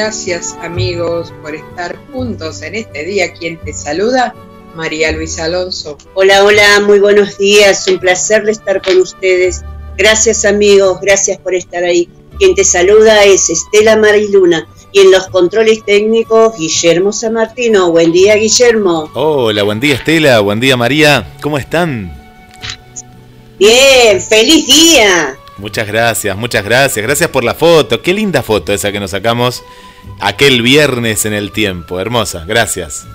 gracias amigos por estar juntos en este día. Quien te saluda, María Luisa Alonso. Hola, hola, muy buenos días. Un placer de estar con ustedes. Gracias amigos, gracias por estar ahí. Quien te saluda es Estela Mariluna y en los controles técnicos Guillermo San Martino. Buen día Guillermo. Hola, buen día Estela, buen día María, ¿cómo están? Bien, feliz día. Muchas gracias, muchas gracias, gracias por la foto, qué linda foto esa que nos sacamos aquel viernes en el tiempo, hermosa, gracias.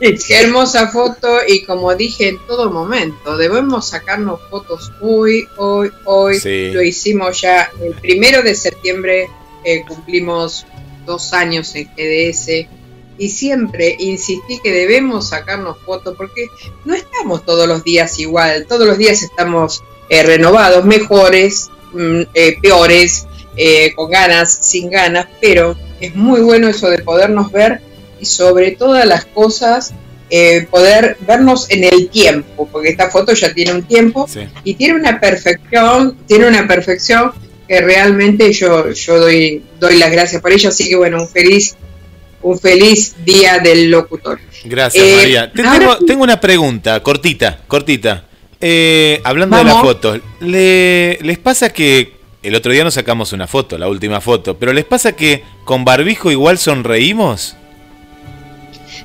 Qué hermosa foto y como dije en todo momento, debemos sacarnos fotos hoy, hoy, hoy. Sí. Lo hicimos ya el primero de septiembre, eh, cumplimos dos años en GDS y siempre insistí que debemos sacarnos fotos porque no estamos todos los días igual, todos los días estamos eh, renovados, mejores, mm, eh, peores, eh, con ganas, sin ganas, pero es muy bueno eso de podernos ver y sobre todas las cosas eh, poder vernos en el tiempo, porque esta foto ya tiene un tiempo Sí. y tiene una perfección, tiene una perfección que realmente yo, yo doy, doy las gracias por ella, así que bueno, un feliz, un feliz día del locutor. Gracias Eh, María. Te- ahora tengo, tengo una pregunta, cortita, cortita. Eh, hablando de las fotos, ¿le- ¿les pasa que el otro día nos sacamos una foto, la última foto, pero les pasa que con barbijo igual sonreímos?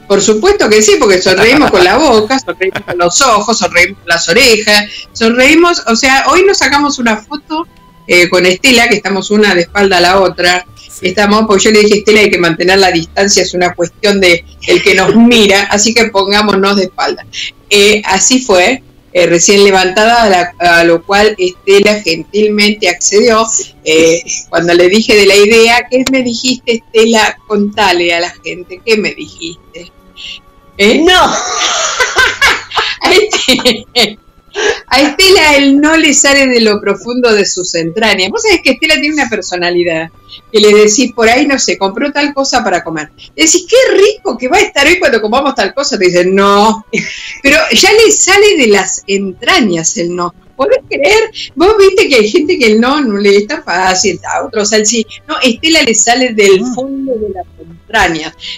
Por supuesto que sí, porque sonreímos con la boca, sonreímos con los ojos, sonreímos con las orejas, sonreímos, o sea, hoy nos sacamos una foto eh, con Estela, que estamos una de espalda a la otra, Sí. estamos, porque yo le dije, Estela, hay que mantener la distancia, es una cuestión de el que nos mira, así que pongámonos de espalda. Eh, así fue, eh, recién levantada, a, la- a lo cual Estela gentilmente accedió. Eh, cuando le dije de la idea, ¿qué me dijiste, Estela? Contale a la gente, ¿qué me dijiste? ¿Eh? No, a Estela él no le sale de lo profundo de sus entrañas. Vos sabés que Estela tiene una personalidad que le decís por ahí, no sé, compró tal cosa para comer. Le decís, qué rico que va a estar hoy cuando comamos tal cosa. Te dicen, no. Pero ya le sale de las entrañas el no. ¿Podés creer? Vos viste que hay gente que el no no le está fácil, a otros al sí. No, Estela le sale del fondo de las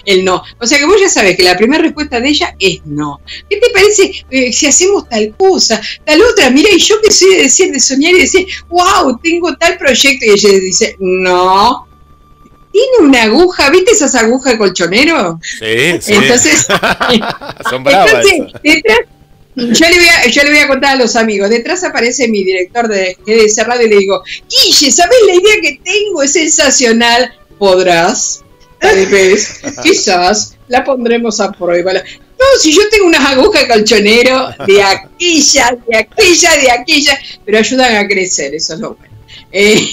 el no. O sea que vos ya sabés que la primera respuesta de ella es no. ¿Qué te parece eh, si hacemos tal cosa, tal otra? Mira, y yo que soy de decir, de soñar y decir, wow, tengo tal proyecto. Y ella dice, no. Tiene una aguja, ¿viste esas agujas de colchonero? Sí, sí. Entonces, Son bravas. entonces, detrás, yo le, voy a, yo le voy a contar a los amigos. Detrás aparece mi director de Radio y le digo, Guille, ¿sabés la idea que tengo? Es sensacional. ¿Podrás? Tal vez, quizás, la pondremos a prueba. No, si yo tengo unas agujas de colchonero de aquella, de aquella, de aquella, pero ayudan a crecer, eso es lo bueno. Eh,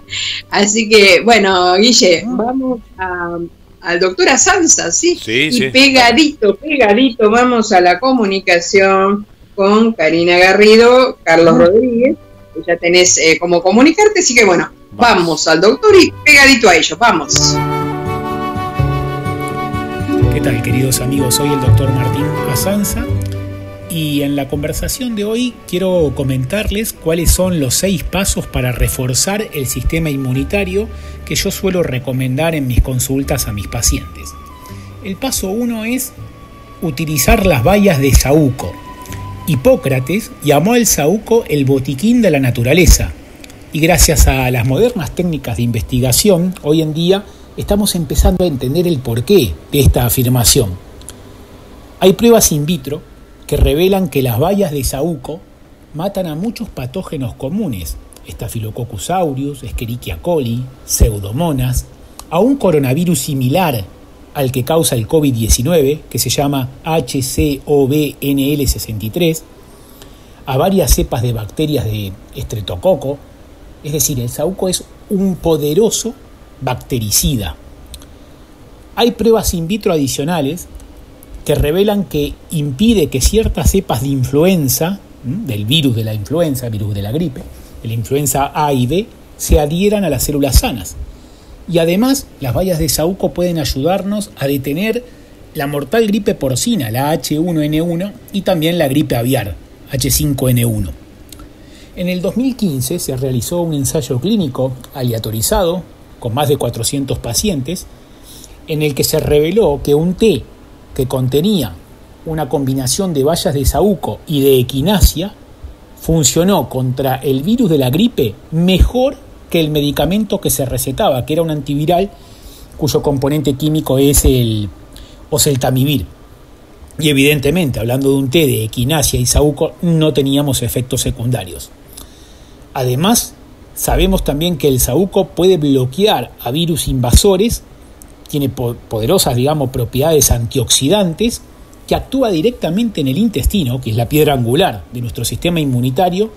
así que, bueno, Guille, vamos a- al doctor Asanza, ¿sí? Sí, y sí. pegadito, pegadito, vamos a la comunicación con Karina Garrido, Carlos Rodríguez, que ya tenés eh, cómo comunicarte, así que bueno, Vamos. vamos al doctor y pegadito a ellos, vamos. ¿Qué tal queridos amigos? Soy el doctor Martín Asanza y en la conversación de hoy quiero comentarles cuáles son los seis pasos para reforzar el sistema inmunitario que yo suelo recomendar en mis consultas a mis pacientes. El paso uno es utilizar las bayas de saúco. Hipócrates llamó al saúco el botiquín de la naturaleza. Y gracias a las modernas técnicas de investigación, hoy en día estamos empezando a entender el porqué de esta afirmación. Hay pruebas in vitro que revelan que las bayas de saúco matan a muchos patógenos comunes, Staphylococcus aureus, Escherichia coli, pseudomonas, a un coronavirus similar al que causa el COVID-19, que se llama HCOBNL63, a varias cepas de bacterias de estretococo, es decir, el saúco es un poderoso bactericida. Hay pruebas in vitro adicionales que revelan que impide que ciertas cepas de influenza, del virus de la influenza, virus de la gripe, de la influenza A y B, se adhieran a las células sanas. Y además, las bayas de saúco pueden ayudarnos a detener la mortal gripe porcina, la H1N1, y también la gripe aviar, H5N1. En el 2015 se realizó un ensayo clínico aleatorizado con más de 400 pacientes en el que se reveló que un té que contenía una combinación de bayas de saúco y de equinacia funcionó contra el virus de la gripe mejor que el medicamento que se recetaba, que era un antiviral cuyo componente químico es el oseltamivir. Y evidentemente, hablando de un té de equinacia y saúco, no teníamos efectos secundarios. Además, sabemos también que el saúco puede bloquear a virus invasores, tiene poderosas, digamos, propiedades antioxidantes, que actúa directamente en el intestino, que es la piedra angular de nuestro sistema inmunitario,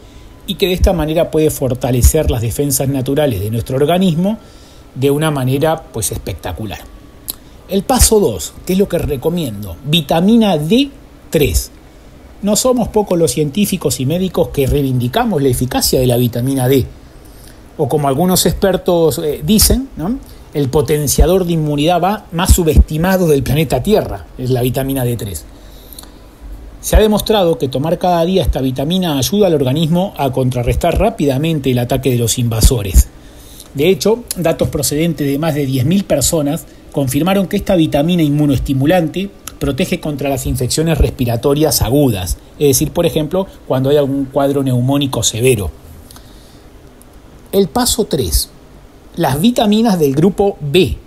y que de esta manera puede fortalecer las defensas naturales de nuestro organismo de una manera pues espectacular. El paso 2, que es lo que recomiendo, vitamina D3. No somos pocos los científicos y médicos que reivindicamos la eficacia de la vitamina D. O como algunos expertos eh, dicen, el potenciador de inmunidad va más subestimado del planeta Tierra, es la vitamina D3. Se ha demostrado que tomar cada día esta vitamina ayuda al organismo a contrarrestar rápidamente el ataque de los invasores. De hecho, datos procedentes de más de 10.000 personas confirmaron que esta vitamina inmunoestimulante protege contra las infecciones respiratorias agudas, es decir, por ejemplo, cuando hay algún cuadro neumónico severo. El paso 3. Las vitaminas del grupo B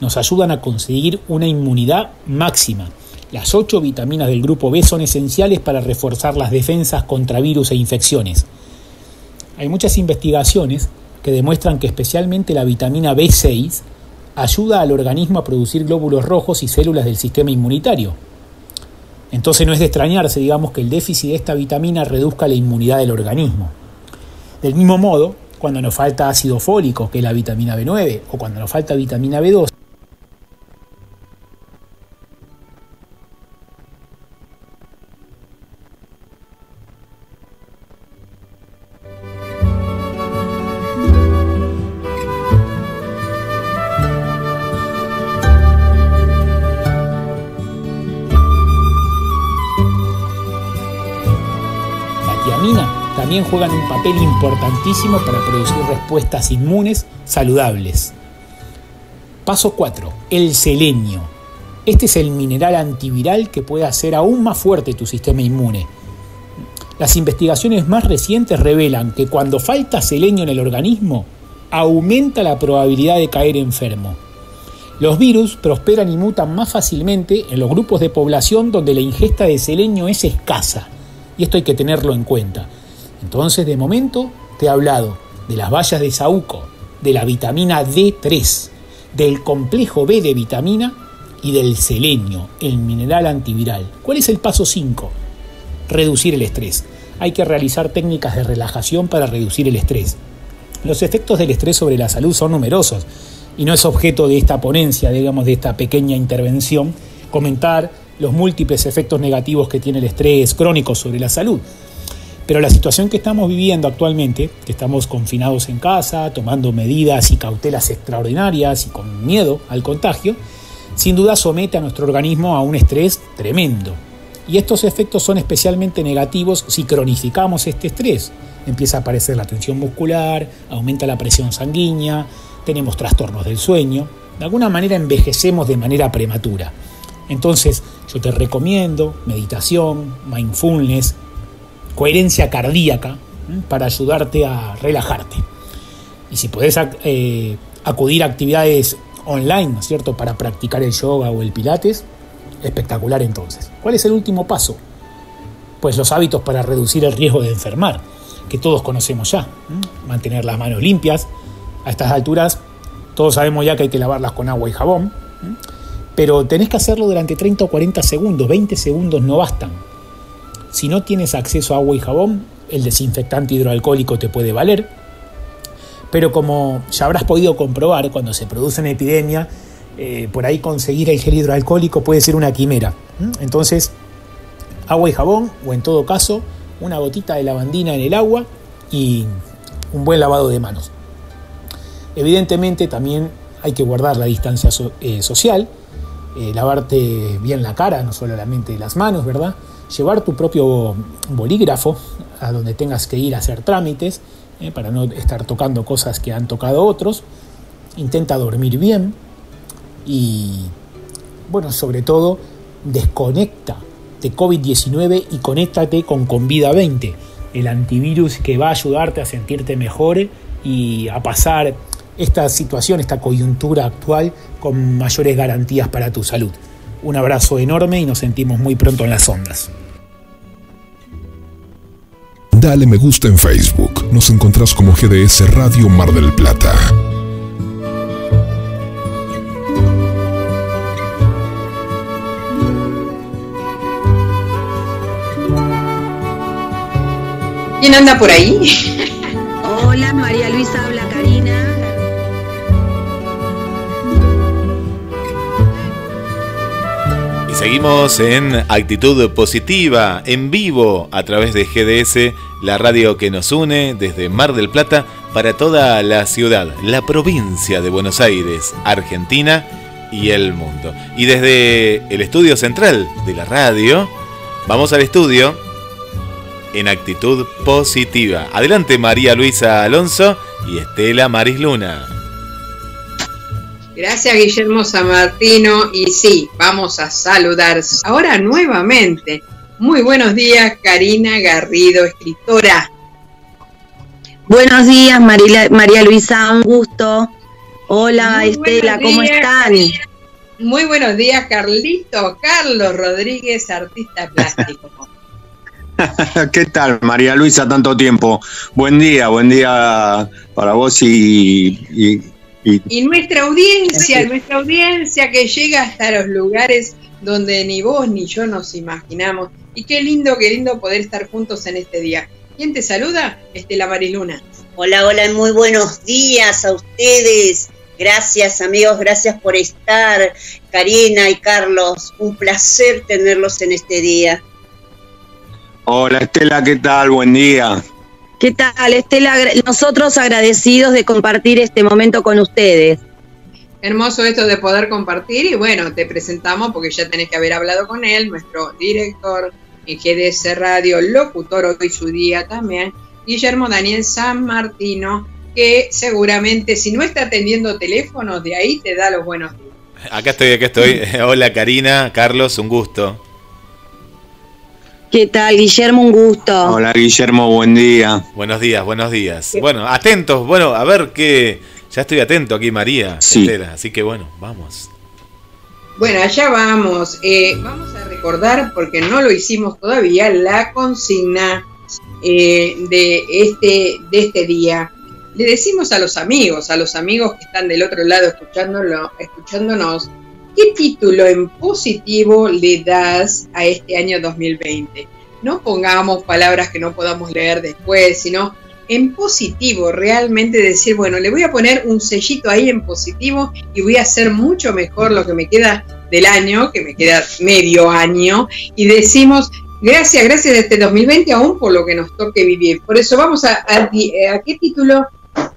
nos ayudan a conseguir una inmunidad máxima las ocho vitaminas del grupo B son esenciales para reforzar las defensas contra virus e infecciones. Hay muchas investigaciones que demuestran que especialmente la vitamina B6 ayuda al organismo a producir glóbulos rojos y células del sistema inmunitario. Entonces no es de extrañarse, digamos, que el déficit de esta vitamina reduzca la inmunidad del organismo. Del mismo modo, cuando nos falta ácido fólico, que es la vitamina B9, o cuando nos falta vitamina B2, juegan un papel importantísimo para producir respuestas inmunes saludables. Paso 4. El selenio. Este es el mineral antiviral que puede hacer aún más fuerte tu sistema inmune. Las investigaciones más recientes revelan que cuando falta selenio en el organismo, aumenta la probabilidad de caer enfermo. Los virus prosperan y mutan más fácilmente en los grupos de población donde la ingesta de selenio es escasa, y esto hay que tenerlo en cuenta. Entonces, de momento, te he hablado de las bayas de saúco, de la vitamina D3, del complejo B de vitamina y del selenio, el mineral antiviral. ¿Cuál es el paso 5? Reducir el estrés. Hay que realizar técnicas de relajación para reducir el estrés. Los efectos del estrés sobre la salud son numerosos y no es objeto de esta ponencia, digamos, de esta pequeña intervención, comentar los múltiples efectos negativos que tiene el estrés crónico sobre la salud. Pero la situación que estamos viviendo actualmente, que estamos confinados en casa, tomando medidas y cautelas extraordinarias y con miedo al contagio, sin duda somete a nuestro organismo a un estrés tremendo. Y estos efectos son especialmente negativos si cronificamos este estrés. Empieza a aparecer la tensión muscular, aumenta la presión sanguínea, tenemos trastornos del sueño, de alguna manera envejecemos de manera prematura. Entonces yo te recomiendo meditación, mindfulness, coherencia cardíaca para ayudarte a relajarte. Y si podés eh, acudir a actividades online, ¿no es cierto?, para practicar el yoga o el pilates, espectacular entonces. ¿Cuál es el último paso? Pues los hábitos para reducir el riesgo de enfermar, que todos conocemos ya. Mantener las manos limpias. A estas alturas todos sabemos ya que hay que lavarlas con agua y jabón. Pero tenés que hacerlo durante 30 o 40 segundos, 20 segundos no bastan. Si no tienes acceso a agua y jabón, el desinfectante hidroalcohólico te puede valer. Pero como ya habrás podido comprobar, cuando se produce una epidemia, eh, por ahí conseguir el gel hidroalcohólico puede ser una quimera. Entonces, agua y jabón, o en todo caso, una gotita de lavandina en el agua y un buen lavado de manos. Evidentemente también hay que guardar la distancia eh, social, eh, lavarte bien la cara, no solamente las manos, ¿verdad? Llevar tu propio bolígrafo a donde tengas que ir a hacer trámites, para no estar tocando cosas que han tocado otros. Intenta dormir bien, y, bueno, sobre todo, desconecta de COVID-19 y conéctate con Convida 20, el antivirus que va a ayudarte a sentirte mejor y a pasar esta situación, esta coyuntura actual con mayores garantías para tu salud. Un abrazo enorme y nos sentimos muy pronto en las ondas. Dale me gusta en Facebook. Nos encontrás como GDS Radio Mar del Plata. ¿Quién anda por ahí? Hola, María Luisa habla Karina. Seguimos en actitud positiva, en vivo, a través de GDS, la radio que nos une desde Mar del Plata para toda la ciudad, la provincia de Buenos Aires, Argentina y el mundo. Y desde el estudio central de la radio, vamos al estudio en actitud positiva. Adelante María Luisa Alonso y Estela Maris Luna. Gracias Guillermo San Martino y sí, vamos a saludar ahora nuevamente. Muy buenos días Karina Garrido, escritora. Buenos días María, Luisa, un gusto. Hola Estela, ¿cómo están? Muy buenos días Carlito, Carlos Rodríguez, artista plástico. ¿Qué tal, María Luisa? Tanto tiempo. Buen día, buen día para vos y... Y, nuestra audiencia, nuestra audiencia que llega hasta los lugares donde ni vos ni yo nos imaginamos. Y qué lindo, qué lindo poder estar juntos en este día. ¿Quién te saluda? Estela Mariluna. Hola, hola, muy buenos días a ustedes. Gracias amigos, gracias por estar. Karina y Carlos, un placer tenerlos en este día. Hola Estela, ¿qué tal? Buen día. ¿Qué tal, Estela? Nosotros agradecidos de compartir este momento con ustedes. Hermoso esto de poder compartir y bueno, te presentamos porque ya tenés que haber hablado con él, nuestro director en GDS Radio, locutor hoy su día también, Guillermo Daniel San Martino, que seguramente si no está atendiendo teléfonos, de ahí te da los buenos días. Acá estoy, acá estoy. Hola Karina, Carlos, un gusto. ¿Qué tal, Guillermo? Un gusto. Hola, Guillermo, buen día. Buenos días, buenos días. Bueno, atentos, bueno, a ver qué. Ya estoy atento aquí, María. Sí. así que bueno, vamos. Bueno, allá vamos. Eh, vamos a recordar, porque no lo hicimos todavía, la consigna eh, de, este, de este día. Le decimos a los amigos, a los amigos que están del otro lado escuchándolo, escuchándonos, ¿Qué título en positivo le das a este año 2020? No pongamos palabras que no podamos leer después, sino en positivo, realmente decir, bueno, le voy a poner un sellito ahí en positivo y voy a hacer mucho mejor lo que me queda del año, que me queda medio año, y decimos, gracias, gracias de este 2020 aún por lo que nos toque vivir. Por eso vamos a, a, a qué título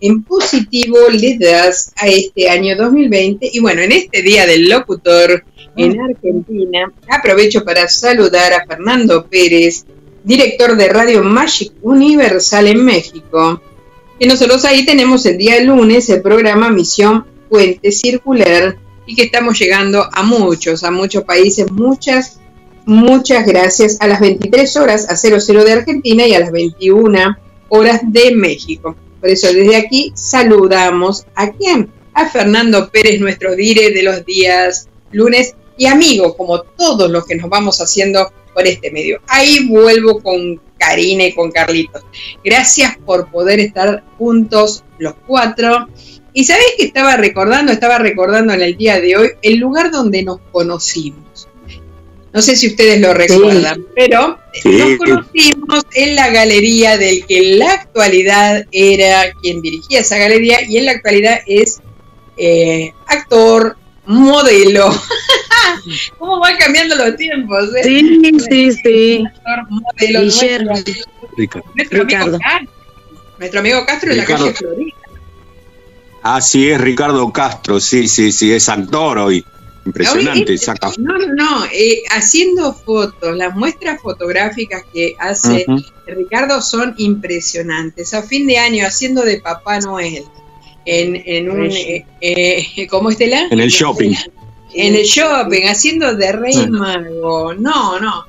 en positivo le das a este año 2020. Y bueno, en este Día del Locutor en ah. Argentina, aprovecho para saludar a Fernando Pérez, director de Radio Magic Universal en México. Que nosotros ahí tenemos el día lunes el programa Misión Puente Circular y que estamos llegando a muchos, a muchos países. Muchas, muchas gracias a las 23 horas a 00 de Argentina y a las 21 horas de México. Por eso desde aquí saludamos a quién? A Fernando Pérez, nuestro dire de los días lunes y amigo, como todos los que nos vamos haciendo por este medio. Ahí vuelvo con Karina y con Carlitos. Gracias por poder estar juntos los cuatro. Y sabéis que estaba recordando, estaba recordando en el día de hoy el lugar donde nos conocimos. No sé si ustedes lo recuerdan, pero nos conocimos en la galería del que en la actualidad era quien dirigía esa galería y en la actualidad es eh, actor, modelo. ¿Cómo van cambiando los tiempos? Eh? Sí, sí, sí. Actor, modelo, Guillermo. nuestro, Ricardo. nuestro amigo. Castro. Nuestro amigo Castro en la calle Florida. Así es, Ricardo Castro, sí, sí, sí, es actor hoy. Impresionante, saca. No, no, no. eh, haciendo fotos, las muestras fotográficas que hace. Ricardo son impresionantes. A fin de año, haciendo de Papá Noel. En, en un. eh, eh, ¿Cómo Estela? En el shopping. En el shopping, haciendo de Rey Sí. Mago. No, no.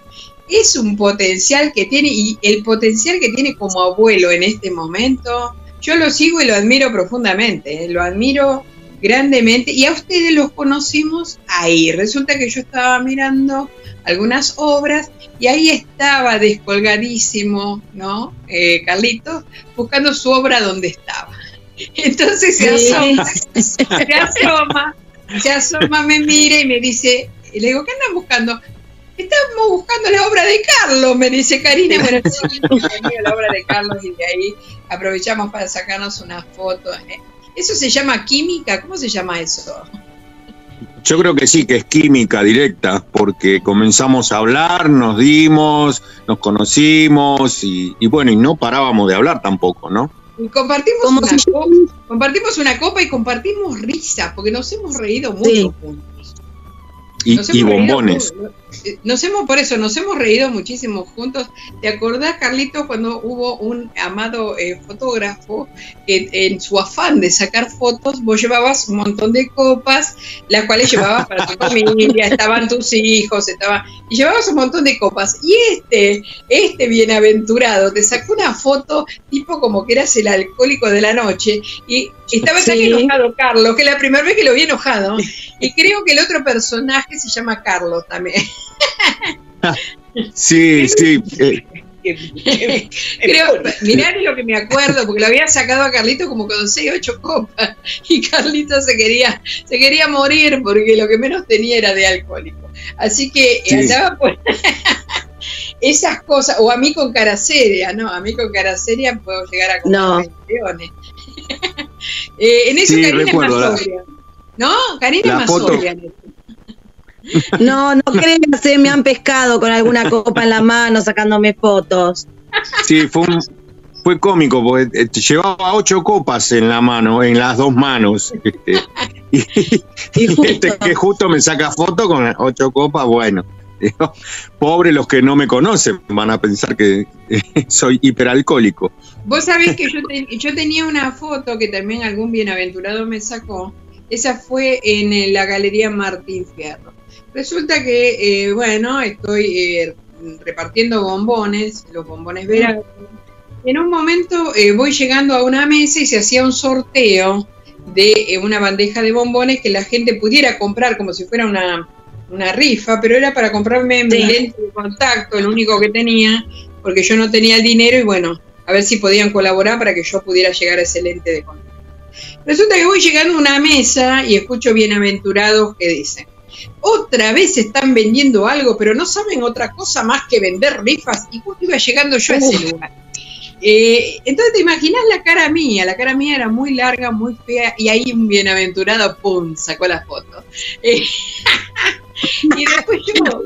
Es un potencial que tiene, y el potencial que tiene como abuelo en este momento, yo lo sigo y lo admiro profundamente. eh, Lo admiro grandemente. Y a ustedes los conocimos ahí. Resulta que yo estaba mirando algunas obras y ahí estaba descolgadísimo, ¿no? Eh, Carlitos, buscando su obra donde estaba. Entonces se asoma, se asoma, se asoma, me mira y me dice, y le digo, ¿qué andan buscando? Estamos buscando la obra de Carlos, me dice Karina. Bueno, sí, la obra de Carlos y de ahí aprovechamos para sacarnos una foto. ¿eh? ¿Eso se llama química? ¿Cómo se llama eso? Yo creo que sí, que es química directa, porque comenzamos a hablar, nos dimos, nos conocimos y, y bueno, y no parábamos de hablar tampoco, ¿no? Y compartimos ¿Cómo una, se copa, compartimos una copa y compartimos risa, porque nos hemos reído mucho Sí. juntos. Y, Nos y hemos reído bombones. Nos hemos, por eso, nos hemos reído muchísimo juntos. ¿Te acordás, Carlito, cuando hubo un amado eh, fotógrafo que en su afán de sacar fotos, vos llevabas un montón de copas, las cuales llevabas para tu familia, estaban tus hijos, estaba, y llevabas un montón de copas. Y este, este bienaventurado, te sacó una foto tipo como que eras el alcohólico de la noche, y estaba tan Sí. enojado Carlos, que la primera vez que lo vi enojado, y creo que el otro personaje se llama Carlos también. Sí, sí. eh, Creo, mirá lo que me acuerdo, porque lo había sacado a Carlito como con 6, 8 copas. Y Carlito se quería, se quería morir porque lo que menos tenía era de alcohólico. Así que eh, Sí. andaba por esas cosas, o a mí con cara seria, ¿no? A mí con cara seria puedo llegar a No. Eh, en eso Sí, Karina recuerdo es la- más sobria. ¿No? Karina la es más foto- sobria. en eso. No, no creas, eh, me han pescado con alguna copa en la mano sacándome fotos. Sí, fue, un- fue cómico, porque eh, llevaba ocho copas en la mano, en las dos manos. este, y, Y y este que justo me saca foto con ocho copas, bueno. digo, Pobre los que no me conocen, van a pensar que eh, soy hiperalcohólico. Vos sabés que yo, te- yo tenía una foto que también algún bienaventurado me sacó. Esa fue en eh, la Galería Martín Fierro. Resulta que, eh, bueno, estoy eh, repartiendo bombones, los bombones verano. En un momento eh, voy llegando a una mesa y se hacía un sorteo de una bandeja de bombones que la gente pudiera comprar como si fuera una, una rifa, pero era para comprarme mi Sí. lente de contacto, el único que tenía, porque yo no tenía el dinero y bueno, a ver si podían colaborar para que yo pudiera llegar a ese lente de contacto. Resulta que voy llegando a una mesa y escucho bienaventurados que dicen, otra vez están vendiendo algo, pero no saben otra cosa más que vender rifas. Y justo iba llegando yo a ese lugar. Eh, entonces te imaginas la cara mía, la cara mía era muy larga, muy fea, y ahí un bienaventurado, ¡pum!, sacó la foto. Eh, y después yo.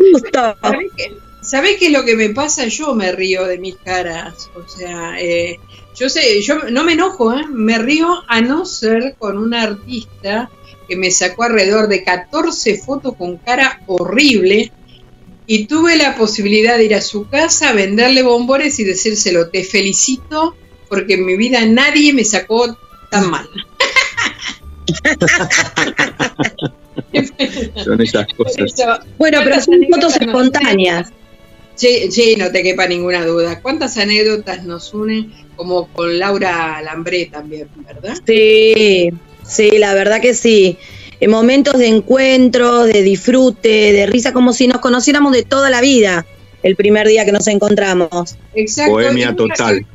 ¿sabés qué? ¿Sabés qué es lo que me pasa? Yo me río de mis caras. O sea, eh, yo sé, yo no me enojo, ¿eh? me río a no ser con un artista que me sacó alrededor de 14 fotos con cara horrible y tuve la posibilidad de ir a su casa, venderle bombones y decírselo, te felicito porque en mi vida nadie me sacó tan mal. Son esas cosas. Eso- Bueno, pero son fotos espontáneas. Sí, sí, no te quepa ninguna duda. ¿Cuántas anécdotas nos unen como con Laura Lambré también, verdad? Sí, sí, la verdad que sí. En momentos de encuentro, de disfrute, de risa, como si nos conociéramos de toda la vida el primer día que nos encontramos. Exacto. Bohemia Y vos- total.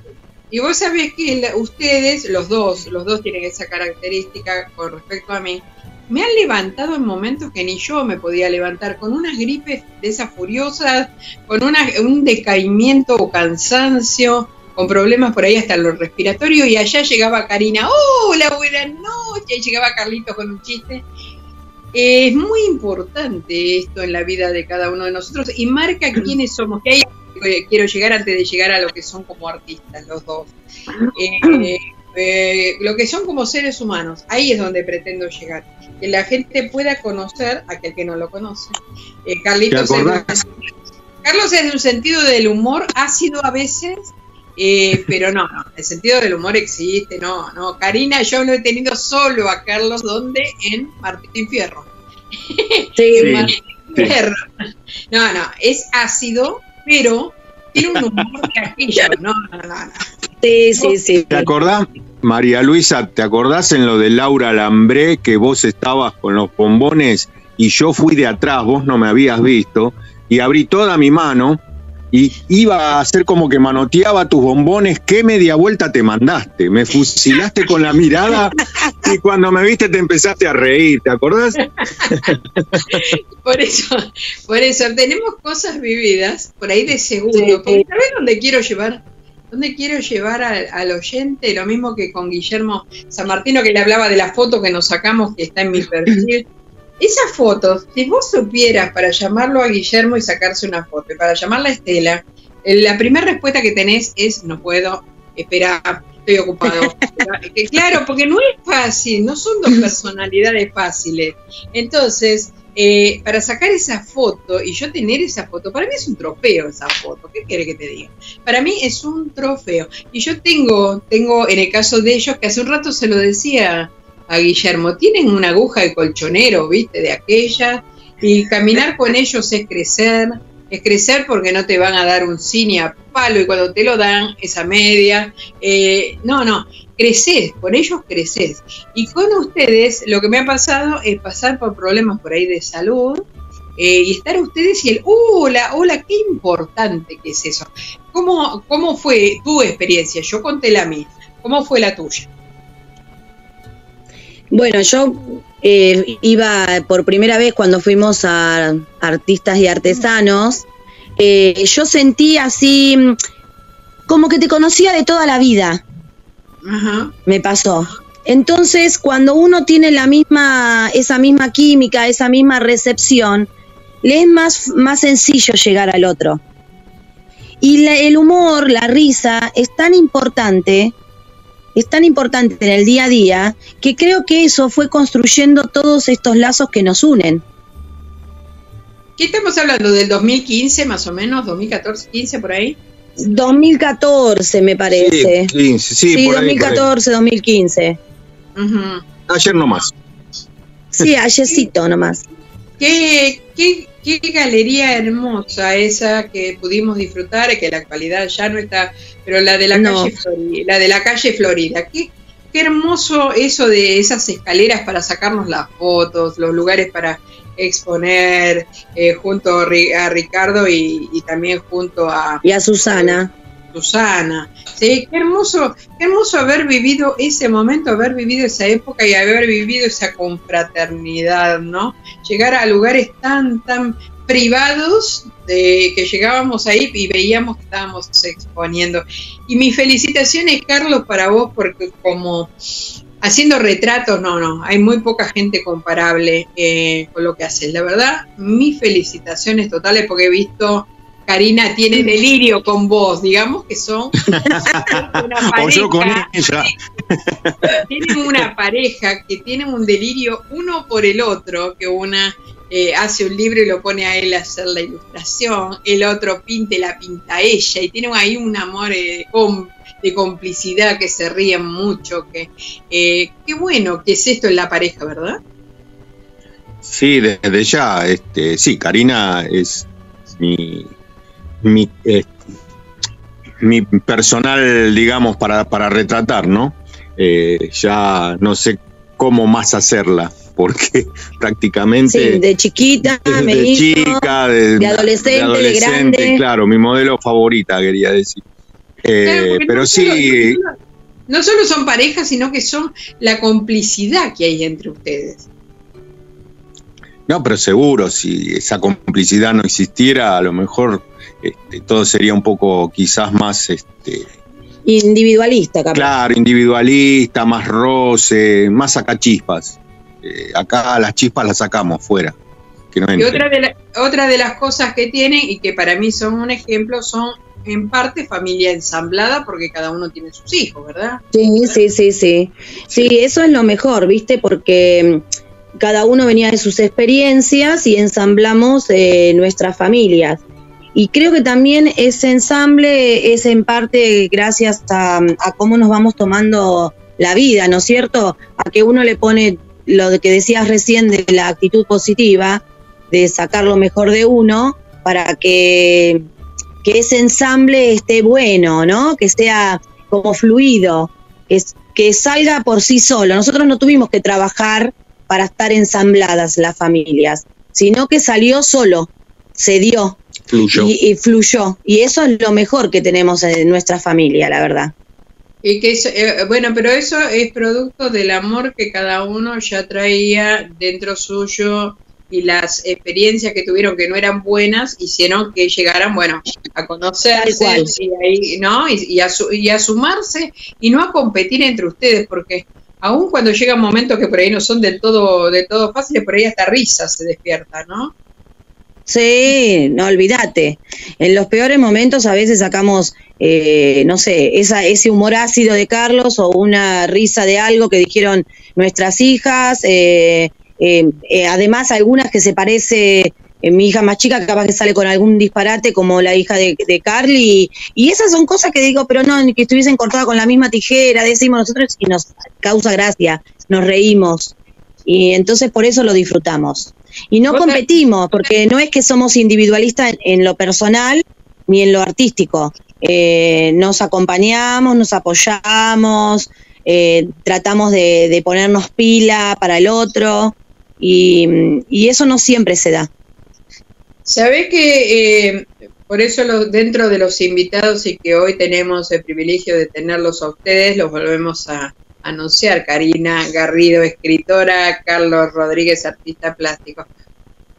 Y vos sabés que la- ustedes, los dos, los dos tienen esa característica con respecto a mí, me han levantado en momentos que ni yo me podía levantar, con unas gripes de esas furiosas, con una, un decaimiento o cansancio, con problemas por ahí hasta en lo respiratorio, y allá llegaba Karina, hola, buenas noches, y llegaba Carlitos con un chiste. Es muy importante esto en la vida de cada uno de nosotros y marca quiénes somos. Que ahí quiero llegar antes de llegar a lo que son como artistas, los dos. Eh, eh, lo que son como seres humanos, ahí es donde pretendo llegar. Que la gente pueda conocer a aquel que no lo conoce. Eh, Carlitos. Carlos es de un sentido del humor ácido a veces, eh, pero no, no, el sentido del humor existe, no, no. Karina, yo lo he tenido solo a Carlos, ¿dónde? En Martín Fierro. Sí, En Sí. Martín Fierro. No, no, es ácido, pero tiene un humor de aquello, no, no, no, no. sí, sí, sí. ¿Te acordás, María Luisa, te acordás en lo de Laura Lambré que vos estabas con los bombones y yo fui de atrás, vos no me habías visto, y abrí toda mi mano y iba a hacer como que manoteaba tus bombones, qué media vuelta te mandaste, me fusilaste con la mirada y cuando me viste te empezaste a reír, ¿te acordás? Por eso, por eso, tenemos cosas vividas, por ahí de seguro. Sí, sí. Porque ¿sabés dónde quiero llevar? ¿Dónde quiero llevar al, al oyente? Lo mismo que con Guillermo San Martino, que le hablaba de la foto que nos sacamos, que está en mi perfil. Esas fotos, si vos supieras para llamarlo a Guillermo y sacarse una foto, y para llamarla a Estela, eh, la primera respuesta que tenés es, no puedo, espera, estoy ocupado. Que claro, porque no es fácil, no son dos personalidades fáciles. Entonces, eh, para sacar esa foto y yo tener esa foto, para mí es un trofeo esa foto. ¿Qué quiere que te diga? Para mí es un trofeo. Y yo tengo, tengo en el caso de ellos, que hace un rato se lo decía a Guillermo, tienen una aguja de colchonero, ¿viste? De aquella. Y caminar con ellos es crecer. Es crecer porque no te van a dar un cine a palo y cuando te lo dan, esa media. eh, no, no, creces, con ellos creces. Y con ustedes lo que me ha pasado es pasar por problemas por ahí de salud eh, y estar ustedes y el, hola, hola, qué importante que es eso. ¿Cómo, ¿Cómo fue tu experiencia? Yo conté la mía. ¿Cómo fue la tuya? Bueno, yo eh, iba por primera vez cuando fuimos a artistas y artesanos. eh, yo sentí así mm, como que te conocía de toda la vida. Ajá. me pasó. Entonces, cuando uno tiene la misma, esa misma química, esa misma recepción, le es más, más sencillo llegar al otro. Y la- el humor, la risa, es tan importante, es tan importante en el día a día, que creo que eso fue construyendo todos estos lazos que nos unen. ¿Qué estamos hablando? ¿Del 2015 más o menos? ¿2014, 15 por ahí? 2014 me parece. Sí, 15, sí, Sí, por ahí, por ahí. 2014, 2015. Ujú. Ayer nomás. Sí, ayercito nomás. ¿Qué, qué, qué galería hermosa esa que pudimos disfrutar, que en la actualidad ya no está, pero la de la No. calle Florida, la de la calle Florida. Qué, qué hermoso eso de esas escaleras para sacarnos las fotos, los lugares para exponer eh, junto a Ricardo y, y también junto a Y a Susana. Susana. Sí, qué hermoso, qué hermoso haber vivido ese momento, haber vivido esa época y haber vivido esa confraternidad, ¿no? Llegar a lugares tan, tan privados de que llegábamos ahí y veíamos que estábamos exponiendo. Y mis felicitaciones, Carlos, para vos, porque como haciendo retratos, no, no, hay muy poca gente comparable eh, con lo que haces. La verdad, mis felicitaciones totales porque he visto Karina tiene delirio con vos, digamos que son una O yo con pareja, ella. tienen una pareja que tienen un delirio uno por el otro, que una eh, hace un libro y lo pone a él a hacer la ilustración, el otro pinta y la pinta a ella, y tienen ahí un amor eh, com- de complicidad que se ríen mucho, que eh, qué bueno que es esto en la pareja, ¿verdad? Sí, desde ya, este, sí, Karina es mi, mi eh, mi personal, digamos, para, para retratar, ¿no? Eh, ya no sé cómo más hacerla, porque prácticamente... Sí, de chiquita, me de hizo, chica, de, de adolescente, de grande. claro, mi modelo favorita, quería decir. Eh, Claro, pero no sí, solo- no solo son parejas, sino que son la complicidad que hay entre ustedes. no, pero seguro, si esa complicidad no existiera, a lo mejor este, todo sería un poco quizás más, este, Individualista, capaz. claro, individualista, más roce, más sacachispas. Eh, acá las chispas las sacamos fuera. Que no Y otra de, la- otra de las cosas que tienen y que para mí son un ejemplo son en parte familia ensamblada porque cada uno tiene sus hijos, ¿verdad? Sí, sí, sí, sí. Sí, eso es lo mejor, ¿viste? Porque mm, cada uno venía de sus experiencias y ensamblamos eh, nuestras familias. Y creo que también ese ensamble es en parte gracias a, cómo nos vamos tomando la vida, ¿no es cierto? A que uno le pone lo que decías recién de la actitud positiva, de sacar lo mejor de uno para que, ese ensamble esté bueno, ¿no? Que sea como fluido, que, que salga por sí solo. Nosotros no tuvimos que trabajar para estar ensambladas las familias, sino que salió solo, se dio Fluyó. y, y fluyó. Y eso es lo mejor que tenemos en nuestra familia, la verdad. Y que es, eh, bueno, pero eso es producto del amor que cada uno ya traía dentro suyo y las experiencias que tuvieron que no eran buenas hicieron que llegaran, bueno, a conocerse y, ahí, ¿no? y, y a su- y a sumarse y no a competir entre ustedes, porque aun cuando llegan momentos que por ahí no son del todo, del todo fáciles, por ahí hasta risa se despierta, ¿no? Sí, no olvídate. En los peores momentos a veces sacamos, eh, no sé, esa, ese humor ácido de Carlos o una risa de algo que dijeron nuestras hijas. eh, eh, eh, además, algunas que se parece, eh, mi hija más chica capaz que sale con algún disparate como la hija de, de Carly. Y esas son cosas que digo, pero no, que estuviesen cortadas con la misma tijera, decimos nosotros, y nos causa gracia, nos reímos. Y entonces por eso lo disfrutamos. Y no competimos, porque no es que somos individualistas en, en lo personal ni en lo artístico. Eh, nos acompañamos, nos apoyamos, eh, tratamos de, de ponernos pila para el otro y, y eso no siempre se da. Sabés que eh, por eso lo- dentro de los invitados y que hoy tenemos el privilegio de tenerlos a ustedes, los volvemos a anunciar. Karina Garrido, escritora, Carlos Rodríguez, artista plástico.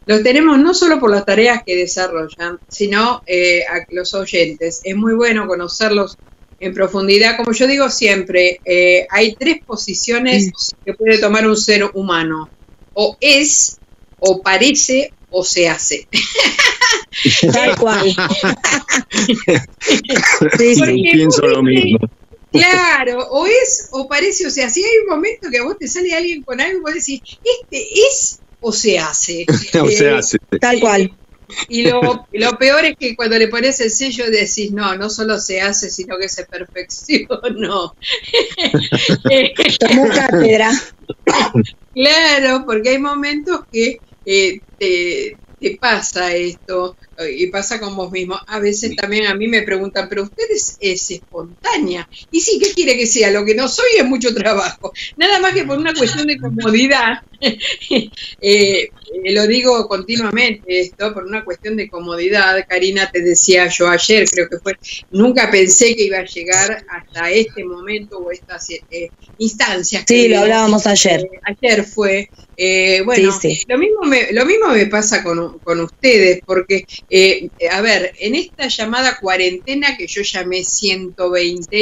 Los tenemos no solo por las tareas que desarrollan, sino eh, a los oyentes. Es muy bueno conocerlos en profundidad. Como yo digo siempre, eh, hay tres posiciones que puede tomar un ser humano. O es, o parece, o se hace. Tal cual. Sí, sí. Pienso lo mismo. Claro, o es o parece, o sea, si hay un momento que a vos te sale alguien con algo, vos decís, este es o se hace. o Eh, sea, se- Tal cual. Y lo, lo peor es que cuando le pones el sello decís, no, no solo se hace, sino que se perfeccionó. Eh, Tomó cátedra. Claro, porque hay momentos que eh, te, te pasa esto y pasa con vos mismo. A veces también a mí me preguntan, pero usted es, es espontánea. Y sí, ¿qué quiere que sea? Lo que no soy es mucho trabajo. Nada más que por una cuestión de comodidad. eh, eh, lo digo continuamente esto, por una cuestión de comodidad. Karina, te decía yo ayer, creo que fue, nunca pensé que iba a llegar hasta este momento o estas eh, instancias. que Sí, lo hablábamos ayer. Eh, ayer fue. Eh, bueno, Sí, sí. Lo, mismo me, lo mismo me pasa con, con ustedes, porque, a ver, en esta llamada cuarentena que yo llamé 120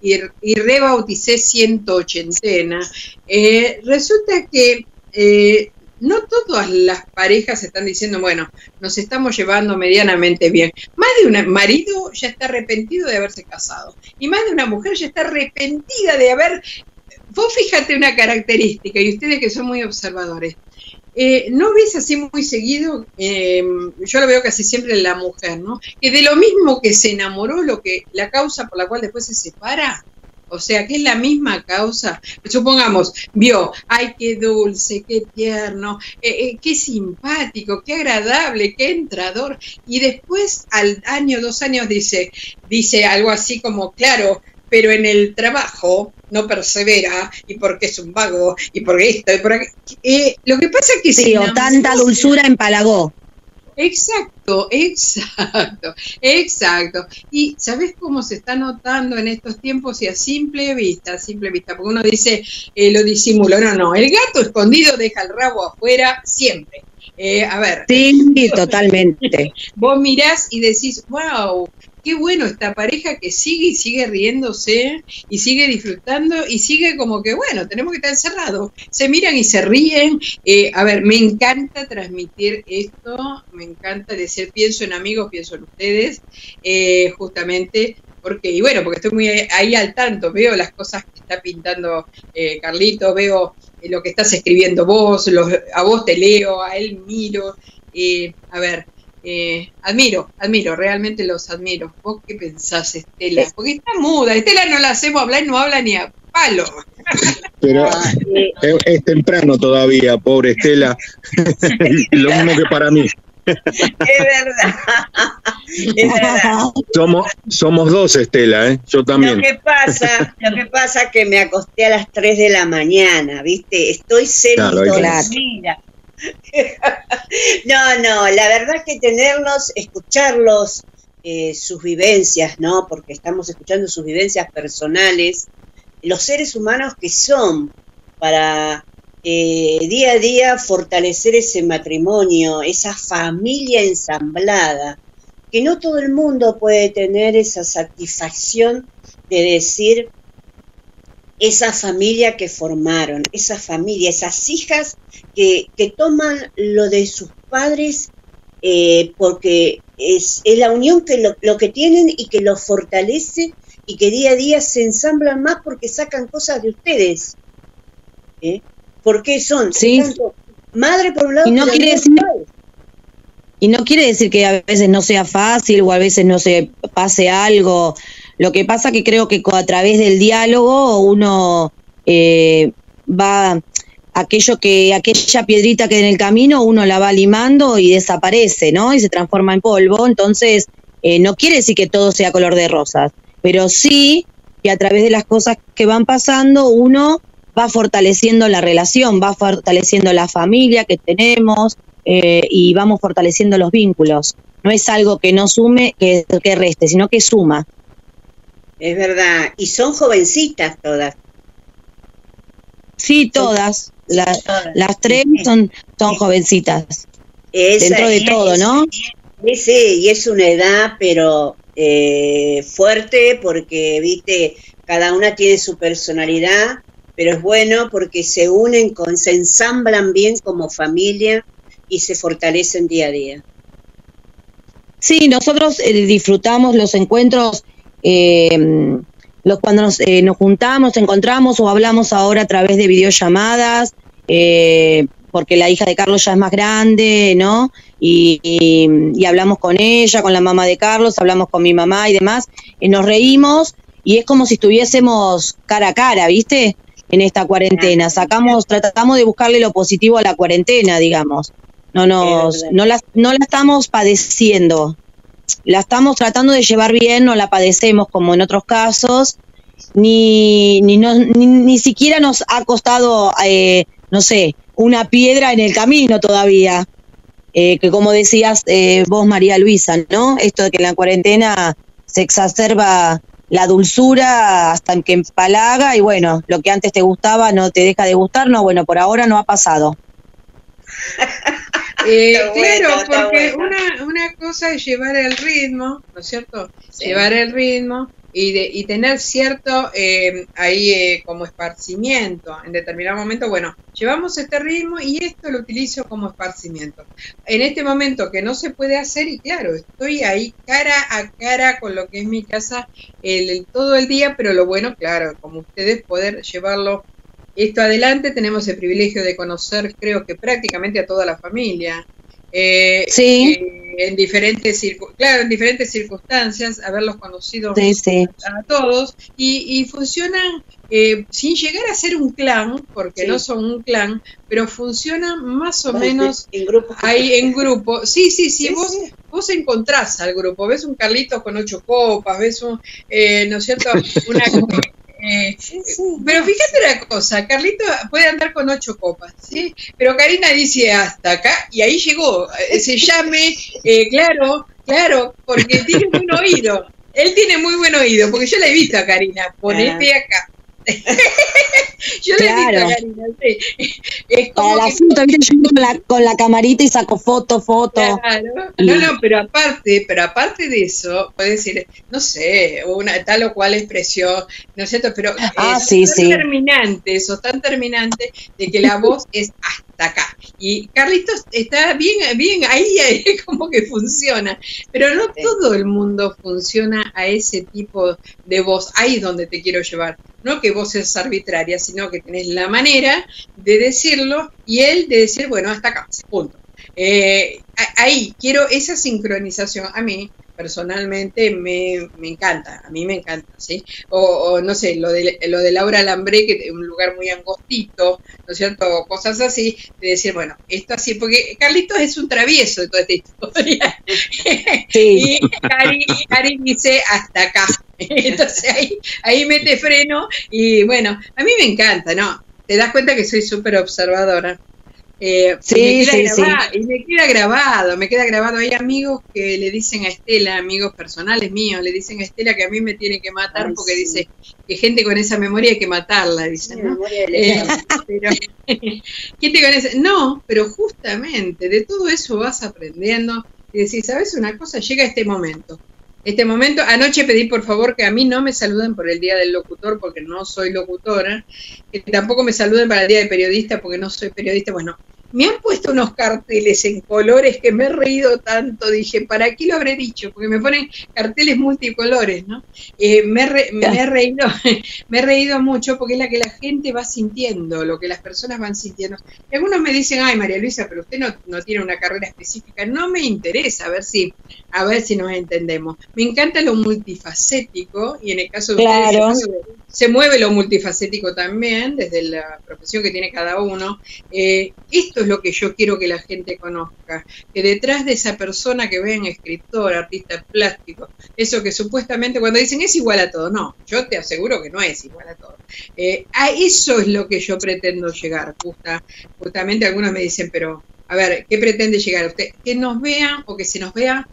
y, y rebauticé 180, eh, resulta que eh, no todas las parejas están diciendo, bueno, nos estamos llevando medianamente bien. Más de un marido ya está arrepentido de haberse casado y más de una mujer ya está arrepentida de haber vos fíjate una característica, y ustedes que son muy observadores, eh, ¿no ves así muy seguido? eh, yo lo veo casi siempre en la mujer, ¿no? Que de lo mismo que se enamoró, lo que la causa por la cual después se separa. O sea, que es la misma causa. Supongamos, vio, ay, qué dulce, qué tierno, eh, eh, qué simpático, qué agradable, qué entrador. Y después, al año, dos años, dice, dice algo así como, claro, pero en el trabajo no persevera y porque es un vago y porque esto y por eh, lo que pasa es que Sí, o tanta dulzura empalagó. Exacto, exacto, exacto. Y ¿sabes cómo se está notando en estos tiempos y a simple vista, a simple vista? Porque uno dice, eh, lo disimula, no, no, el gato escondido deja el rabo afuera siempre. Eh, a ver, Sí, totalmente. vos mirás y decís, wow, qué bueno esta pareja que sigue y sigue riéndose y sigue disfrutando y sigue como que, bueno, tenemos que estar encerrados. Se miran y se ríen. Eh, a ver, me encanta transmitir esto, me encanta decir, pienso en amigos, pienso en ustedes, eh, justamente. Porque, y bueno, porque estoy muy ahí al tanto, veo las cosas que está pintando eh, Carlito, veo eh, lo que estás escribiendo vos, a vos te leo, a él miro. a ver, eh, admiro, admiro, realmente los admiro. ¿Vos qué pensás, Estela? Porque está muda, Estela no la hacemos hablar y no habla ni a palo. Pero Ah, es, es temprano todavía, pobre Estela. Lo mismo que para mí. es verdad. Es verdad. Somos, somos dos, Estela, ¿eh? Yo Lo también. que pasa, lo que pasa que me acosté a las 3 de la mañana, ¿viste? Estoy Claro, ahí tenés. semidormida. No, no, la verdad es que tenerlos, escucharlos, eh, sus vivencias, ¿no? Porque estamos escuchando sus vivencias personales, los seres humanos que son para eh, día a día fortalecer ese matrimonio, esa familia ensamblada, que no todo el mundo puede tener esa satisfacción de decir esa familia que formaron, esa familia, esas hijas que, que toman lo de sus padres eh, porque es, es la unión que lo, lo que tienen y que los fortalece y que día a día se ensamblan más porque sacan cosas de ustedes. ¿Eh? Porque son Sí. tanto madre por un lado Y no quiere decir- padre. Y no quiere decir que a veces no sea fácil o a veces no se pase algo. Lo que pasa que creo que a través del diálogo uno eh, va aquello que aquella piedrita que en el camino uno la va limando y desaparece, ¿no? Y se transforma en polvo. Entonces eh, no quiere decir que todo sea color de rosas, pero sí que a través de las cosas que van pasando uno va fortaleciendo la relación, va fortaleciendo la familia que tenemos, eh, y vamos fortaleciendo los vínculos. No es algo que no sume, que reste, sino que suma. Es verdad. Y son jovencitas todas. Sí, todas, la- Todas. las tres son, son jovencitas, Esa- dentro de todo, ¿no? Sí, sí, y es una edad, pero eh, fuerte, porque, viste, cada una tiene su personalidad, pero es bueno porque se unen, con, se ensamblan bien como familia y se fortalecen día a día. Sí, nosotros eh, disfrutamos los encuentros, eh, los cuando nos, eh, nos juntamos, encontramos o hablamos ahora a través de videollamadas, eh, porque la hija de Carlos ya es más grande, ¿no? Y, y- y hablamos con ella, con la mamá de Carlos, hablamos con mi mamá y demás, y nos reímos y es como si estuviésemos cara a cara, ¿viste? En esta cuarentena. Sacamos, tratamos de buscarle lo positivo a la cuarentena, digamos. No nos, no la, no la estamos padeciendo. La estamos tratando de llevar bien, no la padecemos como en otros casos, ni, ni, ni, ni siquiera nos ha costado, eh, no sé, una piedra en el camino todavía. Eh, que como decías eh, vos, María Luisa, ¿no? Esto de que en la cuarentena se exacerba la dulzura hasta que empalaga y bueno, lo que antes te gustaba no te deja de gustar, no, bueno, por ahora no ha pasado. Eh, bueno, claro, porque bueno. una, una cosa es llevar el ritmo, ¿no es cierto? Sí. Llevar el ritmo y, de, y tener cierto eh, ahí eh, como esparcimiento. En determinado momento, bueno, llevamos este ritmo y esto lo utilizo como esparcimiento. En este momento que no se puede hacer, y claro, estoy ahí cara a cara con lo que es mi casa el, el- todo el día, pero lo bueno, claro, como ustedes poder llevarlo esto adelante, tenemos el privilegio de conocer, creo que prácticamente a toda la familia. eh, Sí. eh, en diferentes claro, en diferentes circunstancias, haberlos conocido Sí, sí. a todos y, y funcionan eh, sin llegar a ser un clan, porque Sí. no son un clan, pero funcionan más o Vale, menos en grupo. ahí en grupo. Sí, sí, sí, vos, vos encontrás al grupo, ves un Carlitos con ocho copas, ves un, eh, ¿no es cierto? Una, eh, Sí, sí. pero fíjate una cosa, Carlito puede andar con ocho copas, ¿sí? Pero Karina dice hasta acá y ahí llegó. Eh, Se llame, eh, claro, claro, porque tiene buen oído. Él tiene muy buen oído, porque yo la he visto a Karina, ponete acá. yo Claro. a Karina, sí. Es Para como que foto, ¿viste? Yo con la, con la camarita y saco foto, foto. Claro. No, no, pero aparte, pero aparte de eso, puede decir, no sé, una tal o cual expresión, ¿no es cierto? Pero eh, Ah, sos sí, tan sí. terminante, sos tan terminante de que la voz es hasta acá. Y Carlitos está bien, bien ahí, ahí como que funciona. Pero no todo el mundo funciona a ese tipo de voz. Ahí es donde te quiero llevar. No que vos seas arbitraria, sino que tenés la manera de decirlo y él de decir, bueno, hasta acá, punto. Eh, ahí quiero esa sincronización. A mí personalmente me, me encanta, a mí me encanta, ¿sí? O, o, no sé, lo de, lo de Laura Lambré, que es un lugar muy angostito, ¿no es cierto? O cosas así, de decir, bueno, esto así, porque Carlitos es un travieso de toda esta historia. Sí. Y Cari, Cari dice hasta acá. Entonces ahí, ahí mete freno y bueno, a mí me encanta, ¿no? Te das cuenta que soy súper observadora. Eh, Sí, y, me queda sí, sí. grabado, y me queda grabado, me queda grabado. Hay amigos que le dicen a Estela, amigos personales míos, le dicen a Estela que a mí me tiene que matar Ay, porque sí. dice que gente con esa memoria hay que matarla, dicen, Eh. No, pero justamente de todo eso vas aprendiendo y decís, ¿sabes una cosa? Llega este momento. Este momento, anoche pedí por favor que a mí no me saluden por el Día del Locutor porque no soy locutora, que tampoco me saluden para el Día de Periodista porque no soy periodista. Bueno, me han puesto unos carteles en colores que me he reído tanto, dije, ¿para qué lo habré dicho? Porque me ponen carteles multicolores, ¿no? Eh, me, he re- me he reído, me he reído mucho porque es la que la gente va sintiendo, lo que las personas van sintiendo. Y algunos me dicen, ay María Luisa, pero usted no, no tiene una carrera específica. No me interesa, a ver si, a ver si nos entendemos. Me encanta lo multifacético, y en el caso de Claro. ustedes se mueve, se mueve lo multifacético también, desde la profesión que tiene cada uno. Eh, esto es lo que yo quiero que la gente conozca, que detrás de esa persona que ven escritor, artista plástico, eso que supuestamente cuando dicen es igual a todo, no, yo te aseguro que no es igual a todo. Eh, a eso es lo que yo pretendo llegar, justa, justamente algunos me dicen, pero a ver, ¿qué pretende llegar usted? Que nos vean o que se nos vea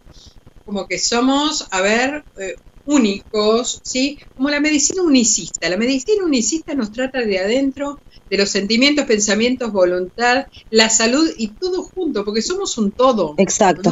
como que somos, a ver, eh, únicos, ¿sí? Como la medicina unicista. La medicina unicista nos trata de adentro, de los sentimientos, pensamientos, voluntad, la salud y todo junto, porque somos un todo. Exacto.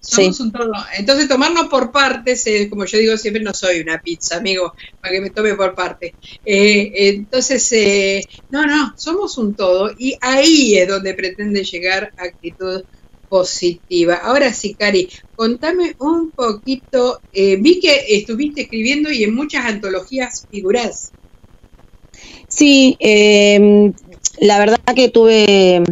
Somos Sí. un todo. Entonces, tomarnos por partes, eh, como yo digo siempre, no soy una pizza, amigo, para que me tome por parte. Eh, entonces, eh, no, no, somos un todo y ahí es donde pretende llegar actitud positiva. Ahora sí, Cari, contame un poquito. eh, vi que estuviste escribiendo y en muchas antologías figurás. Sí, eh, la verdad que tuve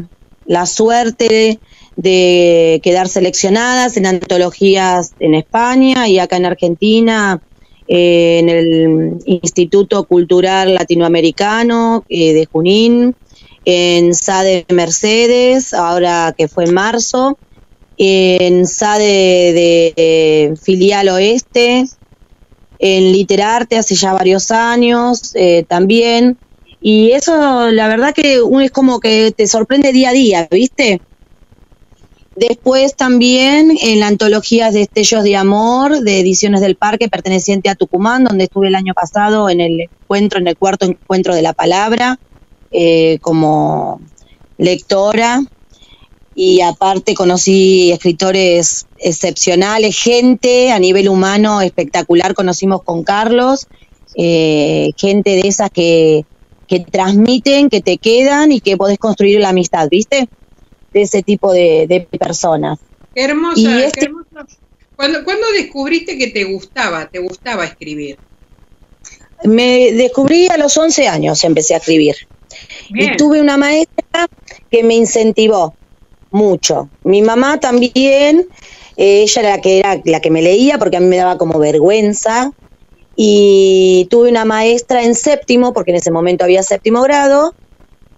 la suerte de quedar seleccionadas en antologías en España y acá en Argentina, eh, en el Instituto Cultural Latinoamericano eh, de Junín, en SADE Mercedes, ahora que fue en marzo, en SADE de, eh, Filial Oeste, en Literarte hace ya varios años también. Y eso, la verdad que es como que te sorprende día a día, ¿viste? Después también en la antología de Estellos de Amor de Ediciones del Parque perteneciente a Tucumán, donde estuve el año pasado en el encuentro, en el cuarto encuentro de la palabra, eh, como lectora. Y aparte conocí escritores excepcionales, gente a nivel humano espectacular, conocimos con Carlos, eh, gente de esas que, que transmiten, que te quedan y que podés construir la amistad, ¿viste? De ese tipo de, de personas. Qué hermosa, Y qué este- hermosa. ¿Cuándo, cuándo descubriste que te gustaba, te gustaba escribir? Me descubrí a los 11 años, empecé a escribir. Bien. Y tuve una maestra que me incentivó mucho. Mi mamá también, eh, ella era la que era la que me leía porque a mí me daba como vergüenza. Y tuve una maestra en séptimo, porque en ese momento había séptimo grado,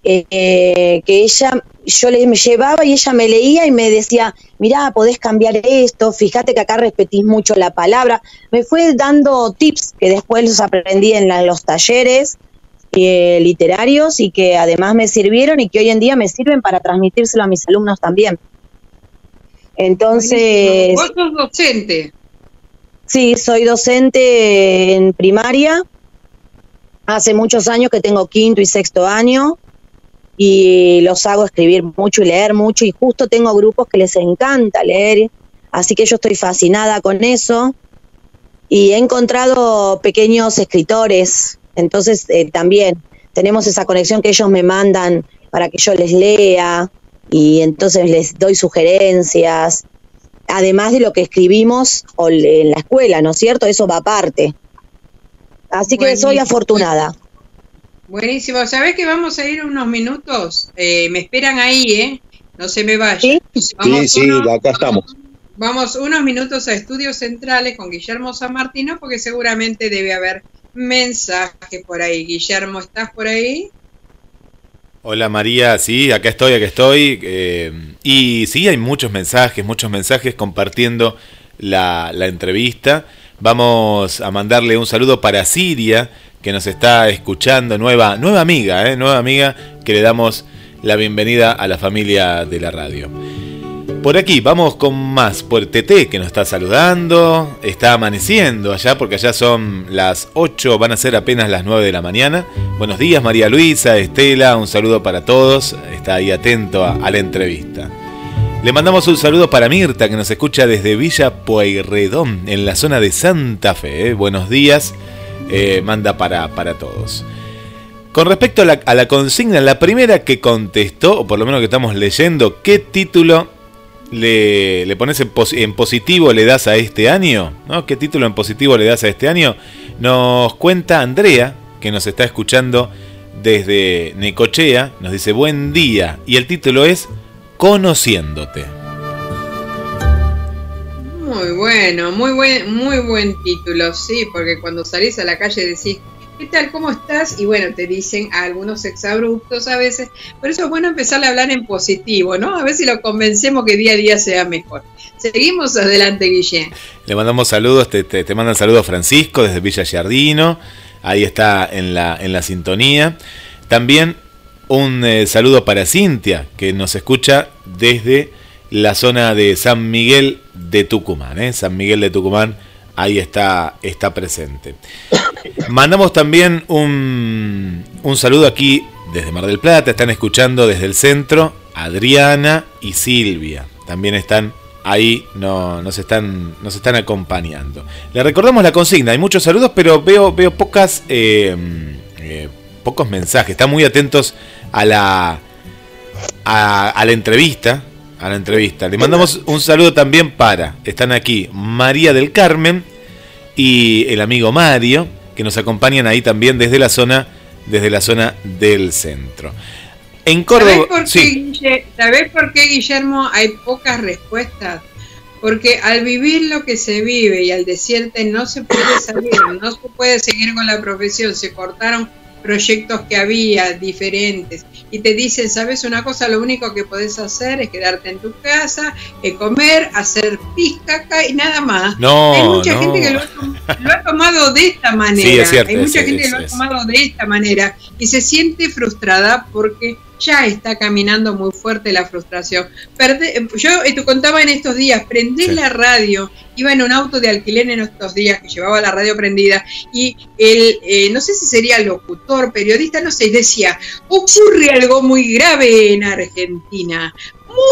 eh, que ella, yo le me llevaba y ella me leía y me decía, mirá, podés cambiar esto, fíjate que acá repetís mucho la palabra. Me fue dando tips que después los aprendí en la- los talleres eh, literarios y que además me sirvieron y que hoy en día me sirven para transmitírselo a mis alumnos también. Entonces, Vos sos docente. Sí, soy docente en primaria. Hace muchos años que tengo quinto y sexto año y los hago escribir mucho y leer mucho y justo tengo grupos que les encanta leer, así que yo estoy fascinada con eso y he encontrado pequeños escritores, entonces eh, también tenemos esa conexión que ellos me mandan para que yo les lea y entonces les doy sugerencias, además de lo que escribimos o le- en la escuela, ¿no es cierto? Eso va aparte. Así que Buenísimo. soy afortunada. Buenísimo. ¿Sabés que vamos a ir unos minutos? Eh, me esperan ahí, ¿eh? No se me vayan. Vamos Sí, sí, unos- acá estamos. Vamos unos minutos a estudios centrales con Guillermo San Martino porque seguramente debe haber mensaje por ahí. Guillermo, ¿estás por ahí? Hola María, sí, acá estoy, acá estoy. eh, y sí, hay muchos mensajes, muchos mensajes compartiendo la, la entrevista. Vamos a mandarle un saludo para Siria, que nos está escuchando, nueva, nueva amiga, eh, nueva amiga, que le damos la bienvenida a la familia de la radio. Por aquí, vamos con más. Por TT, que nos está saludando. Está amaneciendo allá, porque allá son las 8, van a ser apenas las 9 de la mañana. Buenos días, María Luisa, Estela, un saludo para todos. Está ahí atento a, la entrevista. Le mandamos un saludo para Mirta, que nos escucha desde Villa Pueyrredón, en la zona de Santa Fe. ¿eh? Buenos días, eh, manda para, para todos. Con respecto a la, a la consigna, la primera que contestó, o por lo menos que estamos leyendo, ¿qué título le, le pones en, pos- en positivo le das a este año? ¿no? ¿Qué título en positivo le das a este año? Nos cuenta Andrea, que nos está escuchando desde Necochea, nos dice buen día, y el título es Conociéndote. Muy bueno, muy buen, muy buen título, sí, porque cuando salís a la calle decís, ¿qué tal? ¿Cómo estás? Y bueno, te dicen algunos exabruptos a veces. Por eso es bueno empezar a hablar en positivo, ¿no? A ver si lo convencemos que día a día sea mejor. Seguimos adelante, Guillén. Le mandamos saludos, te, te, te mandan saludos Francisco desde Villa Giardino, ahí está en la, en la sintonía. También un eh, saludo para Cintia, que nos escucha desde la zona de San Miguel de Tucumán. ¿eh? San Miguel de Tucumán, ahí está, está presente. Mandamos también un, un saludo aquí desde Mar del Plata, están escuchando desde el centro Adriana y Silvia. También están ahí, no, nos, están, están acompañando. Le recordamos la consigna, hay muchos saludos, pero veo, veo pocas, eh, eh, pocos mensajes. Están muy atentos a la, a la entrevista. A la entrevista. Le mandamos un saludo también para, están aquí María del Carmen y el amigo Mario, que nos acompañan ahí también desde la zona, desde la zona del centro. En Córdoba, ¿Sabés por, qué, sí, Guille- ¿Sabés por qué, Guillermo, hay pocas respuestas? Porque al vivir lo que se vive y al decirte no se puede salir, no se puede seguir con la profesión, se cortaron proyectos que había diferentes y te dicen, sabes una cosa, lo único que podés hacer es quedarte en tu casa, eh, comer, hacer pizcaca y nada más. No, Hay mucha no. gente que lo ha, lo ha tomado de esta manera. Sí, es cierto, Hay mucha es- gente es- que lo ha tomado de esta manera y se siente frustrada porque ya está caminando muy fuerte la frustración. Perde- yo eh, te contaba en estos días, prendé Sí. la radio, iba en un auto de alquiler en estos días que llevaba la radio prendida y el, eh, no sé si sería locutor, periodista, no sé, decía, ocurre algo muy grave en Argentina.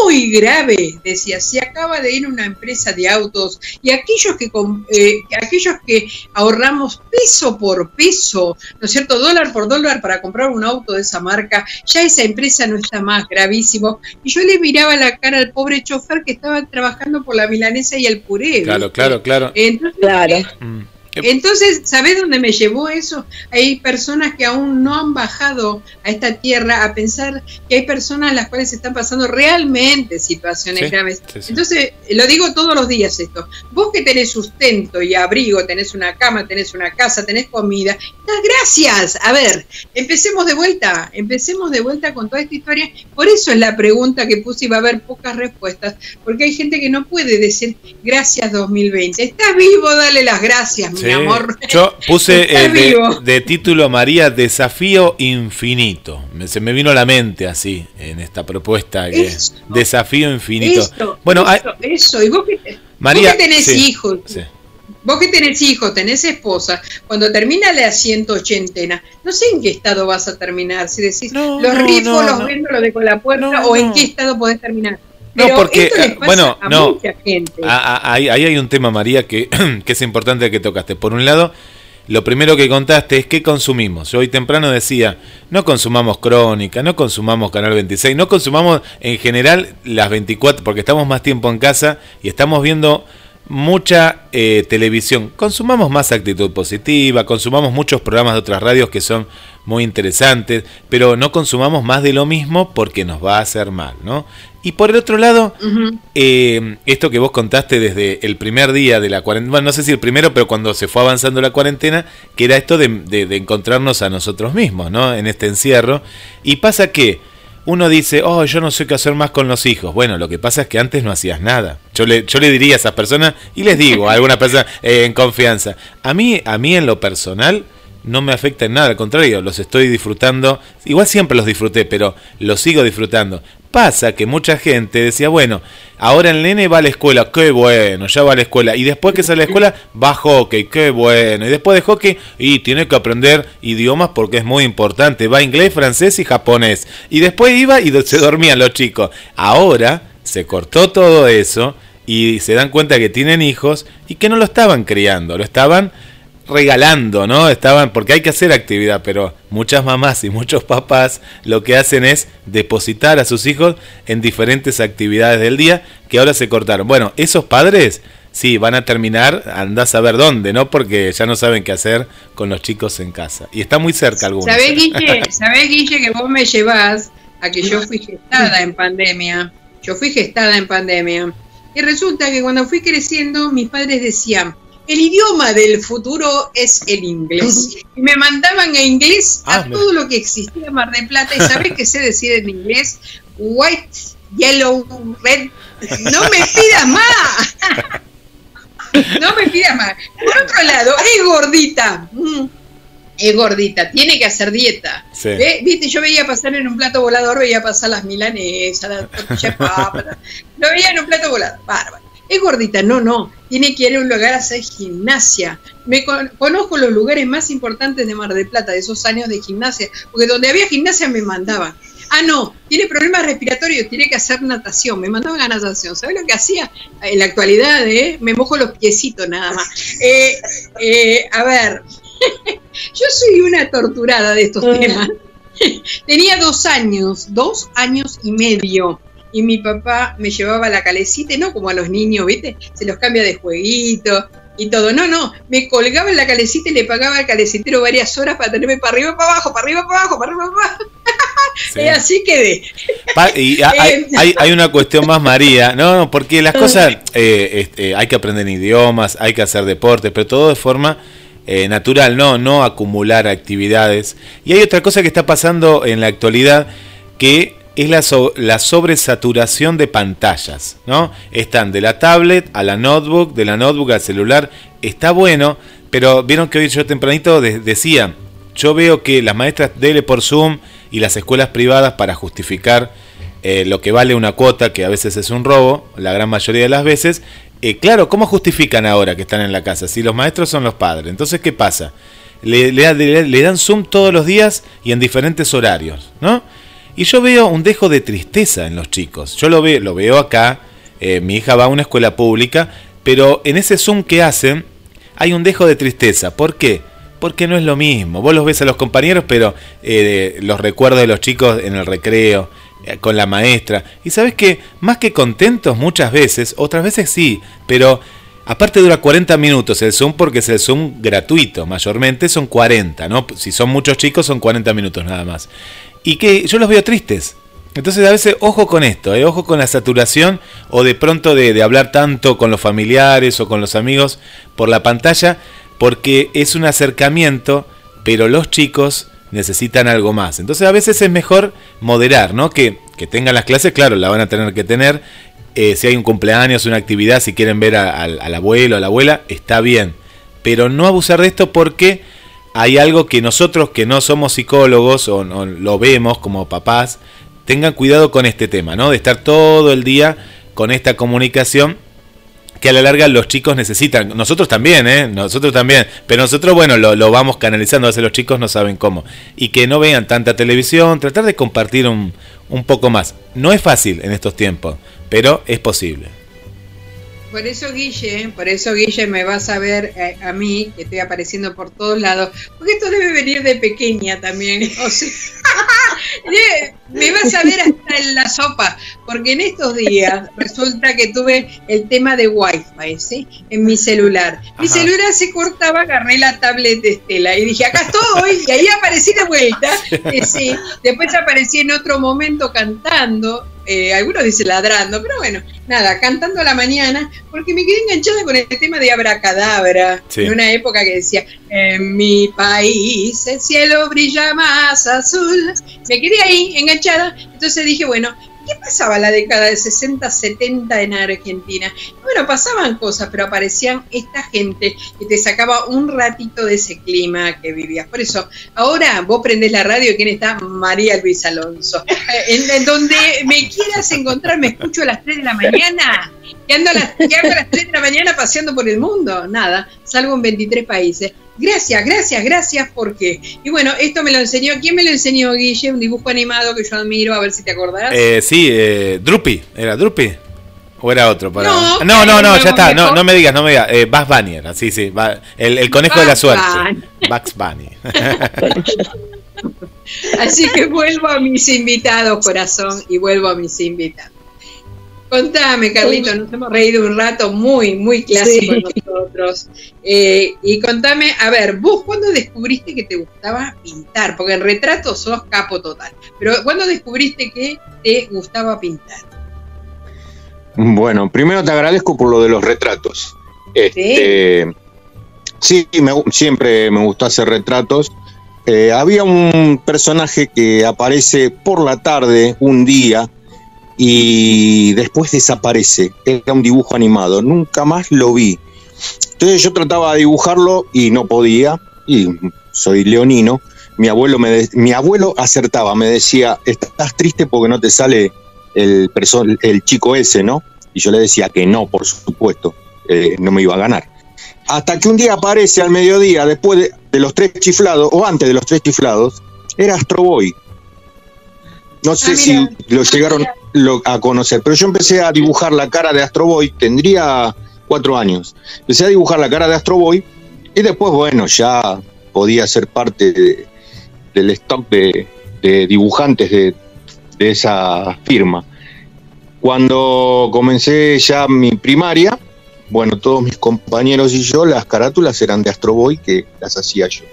Muy grave, decía, se acaba de ir una empresa de autos y aquellos que, eh, aquellos que ahorramos peso por peso, ¿no es cierto? Dólar por dólar para comprar un auto de esa marca, ya esa empresa no está más, gravísimo. Y yo le miraba la cara al pobre chofer que estaba trabajando por la milanesa y el puré. claro, ¿viste? claro, claro. Entonces, Claro. Mm. Entonces, ¿sabés dónde me llevó eso? Hay personas que aún no han bajado a esta tierra a pensar que hay personas a las cuales están pasando realmente situaciones Sí, graves. sí, sí. Entonces, lo digo todos los días esto. Vos que tenés sustento y abrigo, tenés una cama, tenés una casa, tenés comida, das gracias. A ver, empecemos de vuelta, empecemos de vuelta con toda esta historia. Por eso es la pregunta que puse y va a haber pocas respuestas, porque hay gente que no puede decir gracias 2020. Estás vivo, dale las gracias, mi Sí, amor. Yo puse eh, de, título María Desafío Infinito. Me- se me vino a la mente así en esta propuesta. Que, Eso. desafío Infinito. Eso, bueno, hay- eso. Y vos que, María, vos que tenés sí, hijos, sí. Vos que tenés hijos, tenés esposa, cuando termina la 180, no sé en qué estado vas a terminar, si decís No, los no, rifos, no, los vendo, los dejo la puerta, o en qué estado podés terminar. No, porque, esto les eh, pasa bueno, a no. mucha gente. Ah, ah, Ahí, ahí hay un tema, María, que, que es importante que tocaste. Por un lado, lo primero que contaste es qué consumimos. Yo hoy temprano decía, no consumamos crónica, no consumamos Canal 26, no consumamos en general las 24, porque estamos más tiempo en casa y estamos viendo mucha eh, televisión. Consumamos más actitud positiva, consumamos muchos programas de otras radios que son muy interesantes, pero no consumamos más de lo mismo porque nos va a hacer mal, ¿no? Y por el otro lado, eh, esto que vos contaste desde el primer día de la cuarentena, bueno, no sé si el primero, pero cuando se fue avanzando la cuarentena, que era esto de, de- de encontrarnos a nosotros mismos, ¿no? En este encierro. Y pasa que uno dice, oh, yo no sé qué hacer más con los hijos. Bueno, lo que pasa es que antes no hacías nada. Yo le, yo le diría a esas personas, y les digo a algunas personas eh, en confianza, a mí, a mí en lo personal, no me afecta en nada, al contrario, los estoy disfrutando. Igual siempre los disfruté, pero los sigo disfrutando. Pasa que mucha gente decía, bueno, ahora el nene va a la escuela, qué bueno, ya va a la escuela. Y después que sale a la escuela, va a hockey, qué bueno. Y después de hockey, y tiene que aprender idiomas porque es muy importante. Va inglés, francés y japonés. Y después iba y se dormían los chicos. Ahora se cortó todo eso y se dan cuenta que tienen hijos y que no lo estaban criando, lo estaban regalando, ¿no? Estaban, porque hay que hacer actividad, pero muchas mamás y muchos papás lo que hacen es depositar a sus hijos en diferentes actividades del día que ahora se cortaron. Bueno, esos padres sí van a terminar, andás a ver dónde, ¿no? Porque ya no saben qué hacer con los chicos en casa. Y está muy cerca algunos. ¿Sabés, Guille, ¿Sabés, Guille, que vos me llevás a que yo fui gestada en pandemia? Yo fui gestada en pandemia. Y resulta que cuando fui creciendo, mis padres decían, el idioma del futuro es el inglés. Y me mandaban a inglés a Ah, todo lo que existía en Mar del Plata. ¿Y sabés qué sé decir en inglés? White, yellow, red. No me pidas más. No me pidas más. Por otro lado, es gordita. Mm. Es gordita, tiene que hacer dieta. Sí. Viste, yo veía pasar en un plato volador, veía pasar las milanesas, las tortillas de papa, lo veía en un plato volador, bárbaro. Es gordita, no, no, tiene que ir a un lugar a hacer gimnasia. Me con- conozco los lugares más importantes de Mar del Plata, de esos años de gimnasia, porque donde había gimnasia me mandaban. Ah, no, tiene problemas respiratorios, tiene que hacer natación, me mandaban a natación. ¿Sabes lo que hacía? En la actualidad, eh? me mojo los piecitos nada más. Eh, eh, a ver, yo soy una torturada de estos temas. Tenía dos años, dos años y medio. Y mi papá me llevaba la calecita, y no como a los niños, ¿viste? Se los cambia de jueguito y todo. No, no, me colgaba en la calecita y le pagaba al calecitero varias horas para tenerme para arriba, para abajo, para arriba, para abajo, para arriba, para abajo. Sí. Y así quedé. Y ha- hay, Eh, hay, hay una cuestión más, María. No, no, porque las cosas, eh, este, hay que aprender idiomas, hay que hacer deportes, pero todo de forma eh, natural, no, no acumular actividades. Y hay otra cosa que está pasando en la actualidad que es la, so- la sobresaturación de pantallas, ¿no? Están de la tablet a la notebook, de la notebook al celular. Está bueno, pero vieron que hoy yo tempranito de- decía, yo veo que las maestras dele por Zoom y las escuelas privadas para justificar eh, lo que vale una cuota, que a veces es un robo, la gran mayoría de las veces. eh, claro, ¿cómo justifican ahora que están en la casa? Si los maestros son los padres. Entonces, ¿qué pasa? Le- le dan Zoom todos los días y en diferentes horarios, ¿no? Y yo veo un dejo de tristeza en los chicos. Yo lo veo, lo veo acá. eh, mi hija va a una escuela pública, pero en ese Zoom que hacen hay un dejo de tristeza. ¿Por qué? Porque no es lo mismo. Vos los ves a los compañeros, pero eh, los recuerdos de los chicos en el recreo, eh, con la maestra. Y sabes que más que contentos muchas veces, otras veces sí, pero Aparte dura 40 minutos el Zoom porque es el Zoom gratuito, mayormente son 40, ¿no? Si son muchos chicos son 40 minutos nada más. Y que yo los veo tristes. Entonces a veces ojo con esto, ¿eh? ojo con la saturación o de pronto de, hablar tanto con los familiares o con los amigos por la pantalla, porque es un acercamiento, pero los chicos necesitan algo más. Entonces a veces es mejor moderar, ¿no? Que, que tengan las clases, claro, la van a tener que tener, eh, si hay un cumpleaños, una actividad, si quieren ver al- abuelo, a la abuela, está bien. Pero no abusar de esto porque hay algo que nosotros que no somos psicólogos o no lo vemos como papás, tengan cuidado con este tema, ¿no? De estar todo el día con esta comunicación que a la larga los chicos necesitan. Nosotros también, ¿eh? Nosotros también. Pero nosotros, bueno, lo, vamos canalizando, a veces los chicos no saben cómo. Y que no vean tanta televisión, tratar de compartir un, un poco más. No es fácil en estos tiempos, pero es posible. Por eso Guille, por eso Guille me vas a ver eh, a mí, que estoy apareciendo por todos lados, porque esto debe venir de pequeña también, o sea, de- me vas a ver hasta en la sopa, porque en estos días resulta que tuve el tema de Wi-Fi, ¿sí? En mi celular. Mi Ajá. celular se cortaba, agarré la tablet de Estela y dije, acá estoy, y ahí aparecí de vuelta, eh, sí. Después aparecí en otro momento cantando, eh, algunos dicen ladrando, pero bueno, nada, cantando a la mañana, porque me quedé enganchada con el tema de Abracadabra, Sí. en una época que decía, en mi país el cielo brilla más azul. Me quedé ahí enganchada, entonces dije, bueno, ¿qué pasaba la década de 60, 70 en Argentina? Bueno, pasaban cosas, pero aparecían esta gente que te sacaba un ratito de ese clima que vivías. Por eso, ahora vos prendés la radio y quién está, María Luisa Alonso. Eh, En, donde me quieras encontrar, me escucho a las 3 de la mañana. Que ando, a las, las 3 de la mañana paseando por el mundo. Nada, salgo en 23 países. Gracias, gracias, gracias, porque. Y bueno, esto me lo enseñó. ¿Quién me lo enseñó, Guille? Un dibujo animado que yo admiro, a ver si te acordás. Eh, sí, eh, Drupi, ¿era Drupi? ¿O era otro? Para... No, no, no, ya está, no, no me digas, no me digas. Eh, Bugs Bunny era, sí, sí, el, el conejo de la suerte. Bugs Bunny. Así que vuelvo a mis invitados, corazón, y vuelvo a mis invitados. Contame, Carlito, nos hemos reído un rato muy, muy clásico Sí. nosotros. Eh, y contame, a ver, vos cuándo descubriste que te gustaba pintar? Porque en retrato sos capo total. Pero ¿cuándo descubriste que te gustaba pintar? Bueno, primero te agradezco por lo de los retratos. Este, sí, me gu- siempre me gustó hacer retratos. Eh, había un personaje que aparece por la tarde un día y después desaparece. Era un dibujo animado, nunca más lo vi. Entonces yo trataba de dibujarlo y no podía, y soy leonino. Mi abuelo, me de- mi abuelo acertaba, me decía, estás triste porque no te sale el, el chico ese, ¿no? Y yo le decía que no, por supuesto, eh, no me iba a ganar. Hasta que un día aparece al mediodía, después de, de los tres chiflados, o antes de los tres chiflados, era Astro Boy. No sé Ah, si mira. lo llegaron lo- a conocer, pero yo empecé a dibujar la cara de Astro Boy, tendría cuatro años. Empecé a dibujar la cara de Astro Boy y después, bueno, ya podía ser parte de- del stock de, dibujantes de, de esa firma. Cuando comencé ya mi primaria, bueno, todos mis compañeros y yo, las carátulas eran de Astro Boy que las hacía yo.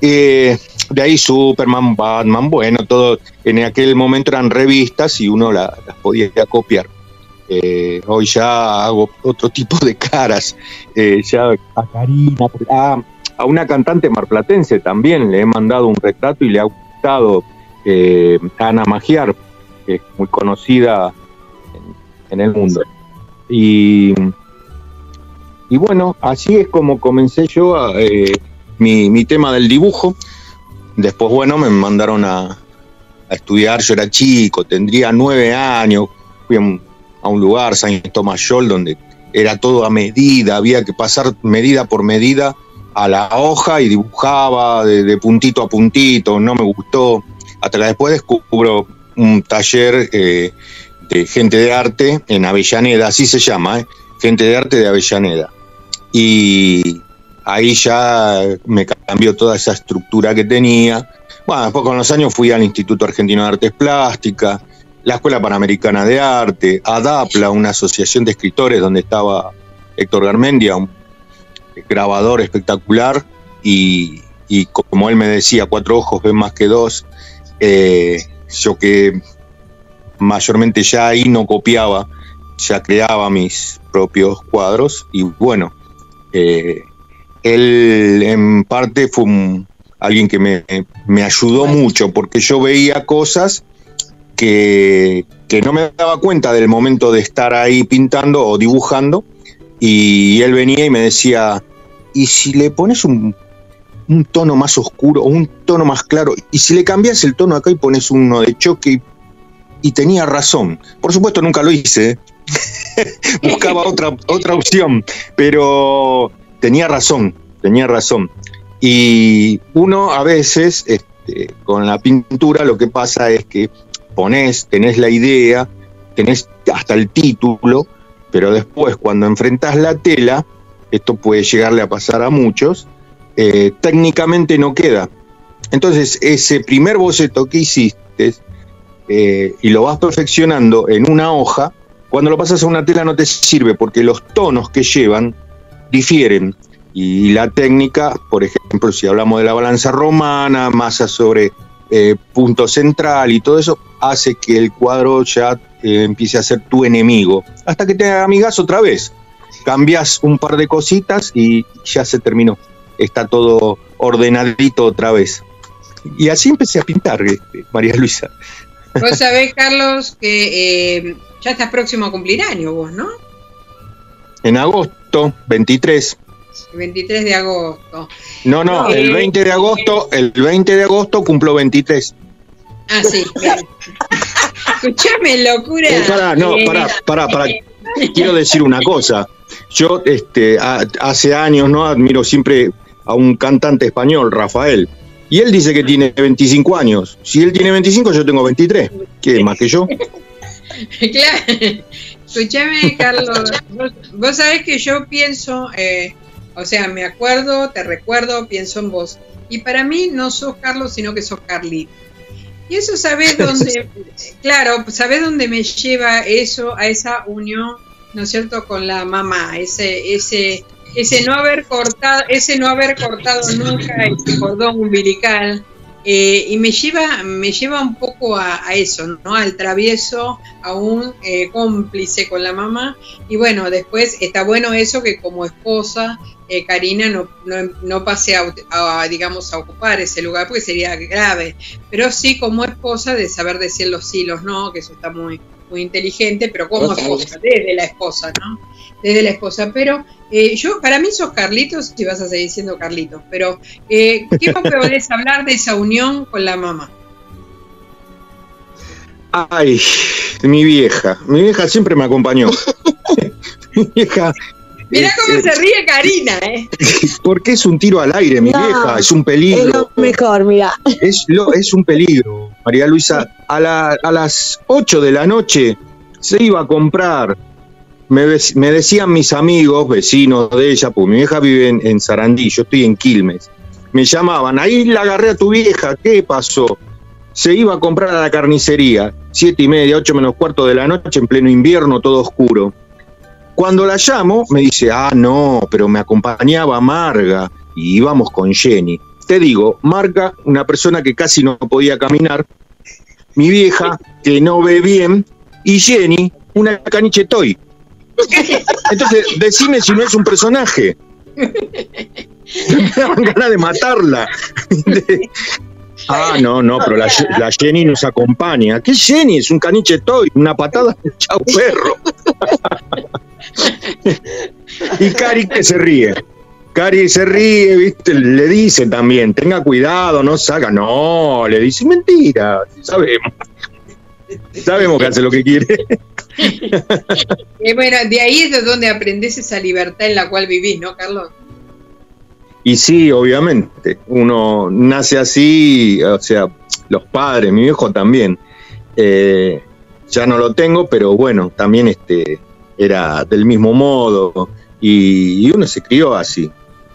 Eh, de ahí Superman, Batman, bueno, todo en aquel momento eran revistas y uno la- las podía copiar. Eh, hoy ya hago otro tipo de caras, eh, ya a Karina, a, una cantante marplatense también le he mandado un retrato y le ha gustado Ana Magiar, que es muy conocida en, el mundo. Y, y bueno, así es como comencé yo a, mi, mi tema del dibujo. Después, bueno, me mandaron a, estudiar, yo era chico, tendría nueve años, fui a un, lugar, San Tomás Scholl, donde era todo a medida, había que pasar medida por medida a la hoja y dibujaba de, de puntito a puntito, no me gustó, hasta que después descubro un taller eh, de gente de arte en Avellaneda, así se llama, ¿eh? gente de arte de Avellaneda. Y ahí ya me cambió toda esa estructura que tenía. Bueno, después con los años fui al Instituto Argentino de Artes Plásticas, la Escuela Panamericana de Arte, ADAPLA, una asociación de escritores donde estaba Héctor Garmendia, un grabador espectacular y, como él me decía, cuatro ojos ven más que dos, eh, yo que mayormente ya ahí no copiaba, ya creaba mis propios cuadros y bueno, eh, él en parte fue un- alguien que me, me ayudó mucho porque yo veía cosas que, que no me daba cuenta del momento de estar ahí pintando o dibujando y él venía y me decía, ¿y si le pones un, un tono más oscuro o un tono más claro? ¿Y si le cambias el tono acá y pones uno de choque? Y, y tenía razón. Por supuesto nunca lo hice, ¿eh? buscaba otra, otra opción, pero tenía razón, tenía razón. Y uno a veces, este, con la pintura, lo que pasa es que pones, tenés la idea, tenés hasta el título, pero después cuando enfrentás la tela, esto puede llegarle a pasar a muchos, eh, técnicamente no queda. Entonces, ese primer boceto que hiciste eh, y lo vas perfeccionando en una hoja, cuando lo pasas a una tela no te sirve porque los tonos que llevan difieren. Y la técnica, por ejemplo, si hablamos de la balanza romana, masa sobre eh, punto central y todo eso, hace que el cuadro ya eh, empiece a ser tu enemigo. Hasta que te amigas otra vez. Cambias un par de cositas y ya se terminó. Está todo ordenadito otra vez. Y así empecé a pintar, este, María Luisa. Vos sabés, Carlos, que eh, ya estás próximo a cumplir año vos, ¿no? En agosto 23. El 23 de agosto. No, no, Eh, el 20 de agosto, el 20 de agosto cumplo 23. Ah, sí. Escuchame, locura. Eh, pará, no, Eh, pará, pará, pará. Quiero decir una cosa. Yo este, a- hace años no admiro siempre a un cantante español, Rafael. Y él dice que tiene 25 años. Si él tiene 25, yo tengo 23. ¿Qué? ¿Más que yo? Claro. Escuchame, Carlos. Vos, vos sabés que yo pienso, eh, o sea, me acuerdo, te recuerdo, pienso en vos. Y para mí no sos Carlos, sino que sos Carlito. Y eso sabés dónde, claro, sabés dónde me lleva eso, a esa unión, ¿no es cierto?, con la mamá, ese, ese, ese no haber cortado, ese no haber cortado nunca ese cordón umbilical. Eh, y me lleva, me lleva un poco a, a eso, ¿no? Al travieso, a un eh, cómplice con la mamá. Y bueno, después está bueno eso que como esposa, eh, Karina no, no, no pase a, a, digamos, a ocupar ese lugar, porque sería grave. Pero sí como esposa de saber decir los sí, los no, que eso está muy, muy inteligente, pero como esposa, desde la esposa, ¿no? Desde la esposa. Pero eh, yo, para mí sos Carlitos, si vas a seguir siendo Carlitos, pero eh, ¿qué me podés hablar de esa unión con la mamá? Ay, mi vieja. Mi vieja siempre me acompañó. mi vieja. Mirá cómo eh, se ríe Karina, ¿eh? Porque es un tiro al aire, mi No, vieja. Es un Es peligro. lo mejor, mira. Es, lo, es un peligro, María Luisa. A, la- a las 8 de la noche se iba a comprar. Me, dec- me decían mis amigos, vecinos de ella, pues mi vieja vive en, en Sarandí, yo estoy en Quilmes. Me llamaban, ahí la agarré a tu vieja, ¿qué pasó? Se iba a comprar a la carnicería, siete y media, ocho menos cuarto de la noche, en pleno invierno, todo oscuro. Cuando la llamo, me dice, ah, no, pero me acompañaba Marga y íbamos con Jenny. Te digo, Marga, una persona que casi no podía caminar, mi vieja, que no ve bien, y Jenny, una caniche toy. Entonces, decime si no es un personaje. Me daban ganas de matarla. Ah, no, no, pero la, la Jenny nos acompaña. ¿Qué Jenny? Es un caniche toy, una patada, chau perro. y Cari que se ríe. Cari se ríe, ¿viste? Le dice también, tenga cuidado, no saca. No, le dice, mentira, sabemos. Sabemos que hace lo que quiere. Eh, bueno, de ahí es de donde aprendes esa libertad en la cual vivís, ¿no, Carlos? Y sí, obviamente, uno nace así, o sea, los padres, mi viejo también. Eh, ya no lo tengo, pero bueno, también este era del mismo modo y, uno se crió así.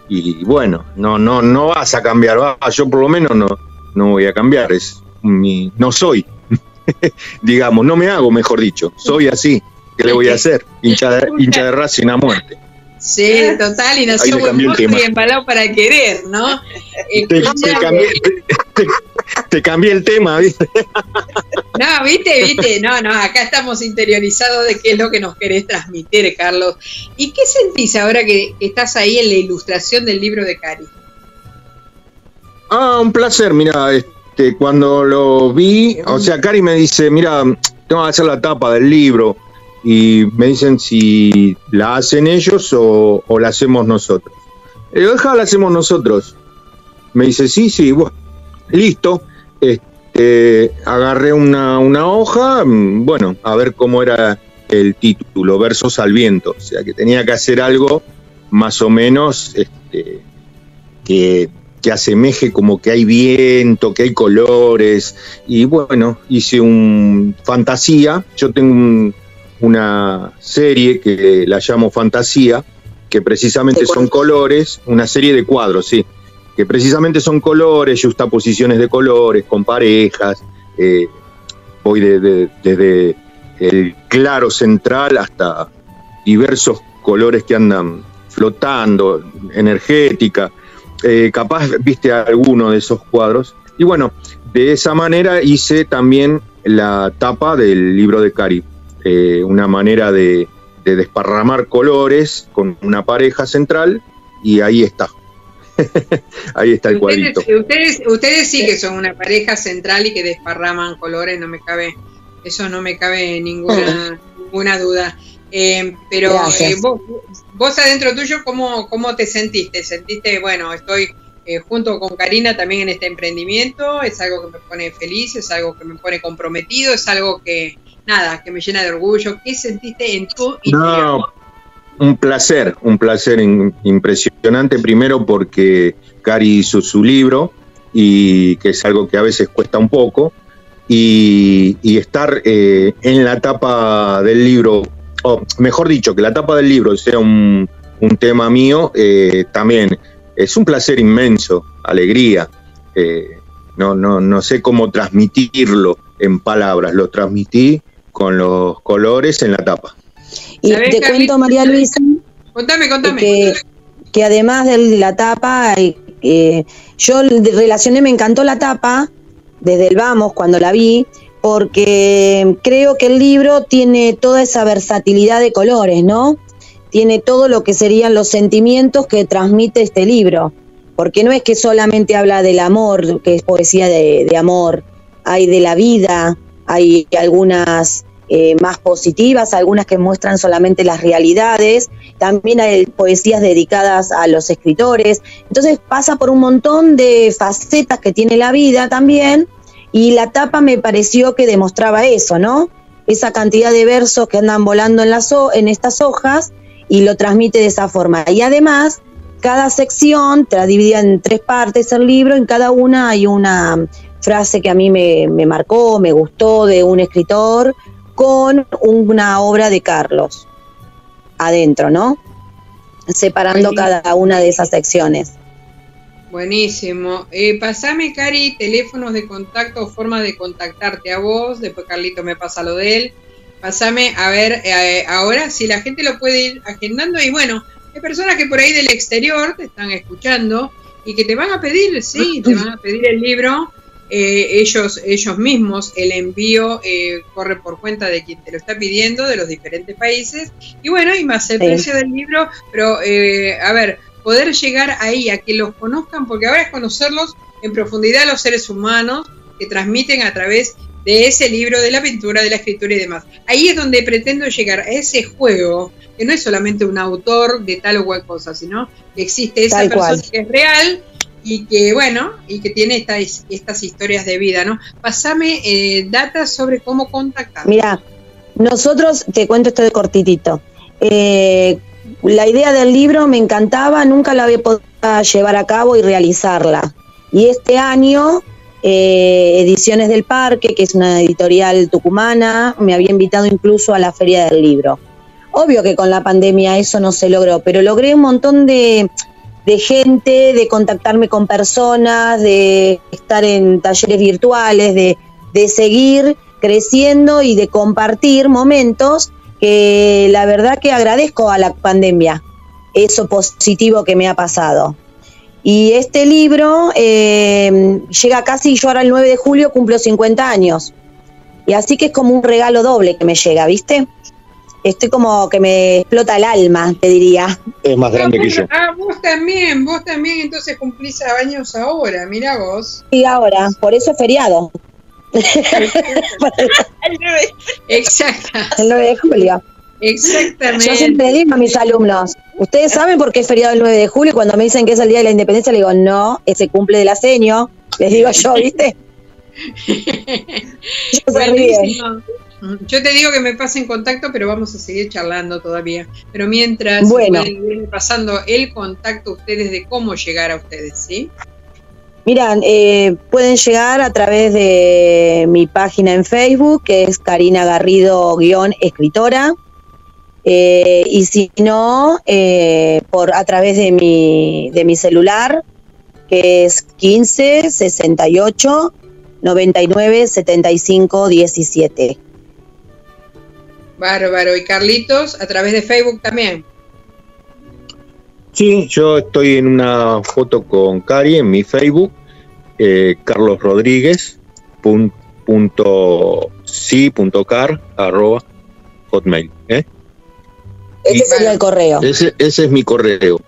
Y bueno, no, no, no vas a cambiar, va, yo por lo menos no, no voy a cambiar, es mi, no soy, digamos, no me hago, mejor dicho, soy así, ¿qué le voy a hacer? Hincha de, hincha de Racing a muerte. Sí, total, y nació Ahí le buen cambió el mozo tema. y embalado para querer, ¿no? Te, cambié, te- te cambié el tema, ¿viste? No, viste, viste, no, no, acá estamos interiorizados de qué es lo que nos querés transmitir, Carlos. ¿Y qué sentís ahora que, que estás ahí en la ilustración del libro de Cari? Ah, un placer, mira, este, cuando lo vi, o sea, Cari me dice, mira, tengo que hacer la tapa del libro y me dicen si la hacen ellos o, o la hacemos nosotros. Le digo, deja, la hacemos nosotros. Me dice, sí, sí, bueno, listo. Este, agarré una, una hoja, mm, bueno, a ver cómo era el título, Versos al Viento, o sea, que tenía que hacer algo más o menos este, que que asemeje como que hay viento, que hay colores. Y bueno, hice un fantasía. Yo tengo un- una serie que la llamo Fantasía, que precisamente ¿De son colores, una serie de cuadros, sí, que precisamente son colores, justaposiciones de colores, con parejas. eh, voy de- de- desde el claro central hasta diversos colores que andan flotando, energética eh, capaz viste alguno de esos cuadros. Y bueno, de esa manera hice también la tapa del libro de Cari. Eh, una manera de, de desparramar colores con una pareja central y ahí está. ahí está el cuadrito. Ustedes, ustedes, ustedes sí que son una pareja central y que desparraman colores, no me cabe, eso no me cabe ninguna, ninguna duda. Eh, pero eh, vos, vos adentro tuyo, ¿cómo, ¿cómo te sentiste? ¿Sentiste, bueno, estoy eh, junto con Karina también en este emprendimiento? ¿Es algo que me pone feliz? ¿Es algo que me pone comprometido? ¿Es algo que, nada, que me llena de orgullo? ¿Qué sentiste en tu interior? No, un placer, un placer in- impresionante. Primero porque Cari hizo su libro y que es algo que a veces cuesta un poco. Y, y estar eh, en la tapa del libro, o mejor dicho, que la tapa del libro sea un, un tema mío, eh, también es un placer inmenso, alegría. Eh, no, no, no sé cómo transmitirlo en palabras, lo transmití con los colores en la tapa. Y ¿Sabés, te Carlita? cuento, María Luisa, Contame, contame. que, que además de la tapa, eh, yo relacioné, me encantó la tapa desde el vamos cuando la vi, porque creo que el libro tiene toda esa versatilidad de colores, ¿no? Tiene todo lo que serían los sentimientos que transmite este libro, porque no es que solamente habla del amor, que es poesía de, amor, hay de la vida, hay algunas eh, más positivas, algunas que muestran solamente las realidades, también hay poesías dedicadas a los escritores, entonces pasa por un montón de facetas que tiene la vida también, y la tapa me pareció que demostraba eso, ¿no? Esa cantidad de versos que andan volando en, las en estas hojas y lo transmite de esa forma. Y además, cada sección está dividida en tres partes el libro, en cada una hay una frase que a mí me, me marcó, me gustó de un escritor, con una obra de Carlos adentro, ¿no? Separando cada una de esas secciones. Buenísimo. Eh, pasame, Cari, teléfonos de contacto o forma de contactarte a vos. Después Carlito me pasa lo de él. Pasame, a ver, eh, ahora si la gente lo puede ir agendando. Y bueno, hay personas que por ahí del exterior te están escuchando y que te van a pedir, sí, te van a pedir el libro. Eh, ellos, ellos mismos, el envío eh, corre por cuenta de quien te lo está pidiendo, de los diferentes países. Y bueno, y más el Sí. precio del libro. Pero, eh, a ver, poder llegar ahí, a que los conozcan, porque ahora es conocerlos en profundidad los seres humanos que transmiten a través de ese libro, de la pintura, de la escritura y demás. Ahí es donde pretendo llegar a ese juego, que no es solamente un autor de tal o cual cosa, sino que existe esa Tal persona cual. que es real y que, bueno, y que tiene estas, estas historias de vida, ¿no? Pasame eh, datas sobre cómo contactar. Mira, nosotros, te cuento esto de cortitito. Eh, la idea del libro me encantaba, nunca la había podido llevar a cabo y realizarla. Y este año, eh, Ediciones del Parque, que es una editorial tucumana, me había invitado incluso a la Feria del Libro. Obvio que con la pandemia eso no se logró, pero logré un montón de, de gente, de contactarme con personas, de estar en talleres virtuales, de, de seguir creciendo y de compartir momentos que la verdad que agradezco a la pandemia, eso positivo que me ha pasado. Y este libro eh, llega casi, yo ahora el 9 de julio cumplo 50 años. Y así que es como un regalo doble que me llega, ¿viste? Estoy como que me explota el alma, te diría. Es más grande que yo. Ah, vos también, vos también entonces cumplís años ahora, mira vos. Y ahora, por eso es feriado. Exacto, El 9 de julio. exactamente. Yo siempre digo a mis alumnos, ¿ustedes saben por qué es feriado el 9 de julio? Y Cuando me dicen que es el Día de la Independencia, le digo, no, ese cumple del aseño. Les digo yo, ¿viste? Buenísimo. Yo te digo que me pase en contacto, pero vamos a seguir charlando todavía. Pero mientras Bueno. ir pasando el contacto a ustedes de cómo llegar a ustedes, ¿sí? Miran, eh, pueden llegar a través de mi página en Facebook, que es Karina Garrido-escritora. Eh, y si no, eh, por a través de mi, de mi celular, que es 15 68 99 75 17. Bárbaro. Y Carlitos, a través de Facebook también. Sí, yo estoy en una foto con Cari en mi Facebook, eh, Carlos Rodríguez, pun- punto sí, punto car, arroba, hotmail. ¿eh? Ese sería el correo. Ese, ese es mi correo.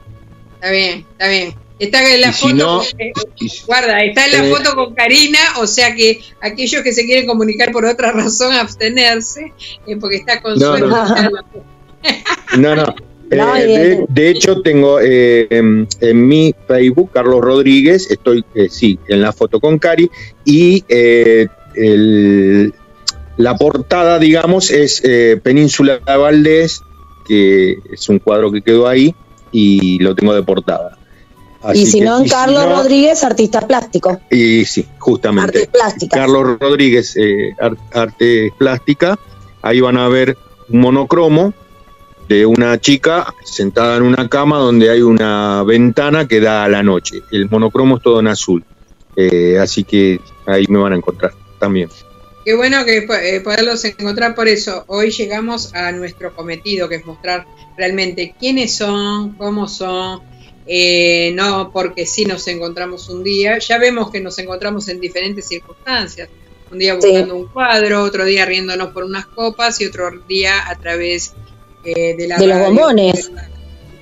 Está bien, está bien. Está en la Y si foto. no- eh, Y- guarda, está en la Eh. foto con Karina, o sea que aquellos que se quieren comunicar por otra razón, abstenerse, eh, porque está con No, foto. No, no. Eh, y de, hecho, tengo eh, en, en mi Facebook, Carlos Rodríguez, estoy, eh, sí, en la foto con Cari, y eh, el- la portada, digamos, es eh, Península de Valdés, que es un cuadro que quedó ahí, y lo tengo de portada. Así y si que- no, en si Carlos no- Rodríguez, artista plástico. Y sí, justamente. Artes plásticas. Carlos Rodríguez, eh, Ar- Arte Plástica. Ahí van a ver un monocromo de una chica sentada en una cama donde hay una ventana que da a la noche. El monocromo es todo en azul. Eh, así que ahí me van a encontrar también. Qué bueno que eh, poderlos encontrar por eso. Hoy llegamos a nuestro cometido, que es mostrar realmente quiénes son, cómo son, eh, no porque sí nos encontramos un día. Ya vemos que nos encontramos en diferentes circunstancias. Un día Sí. buscando un cuadro, otro día riéndonos por unas copas y otro día a través eh, de la De los bombones.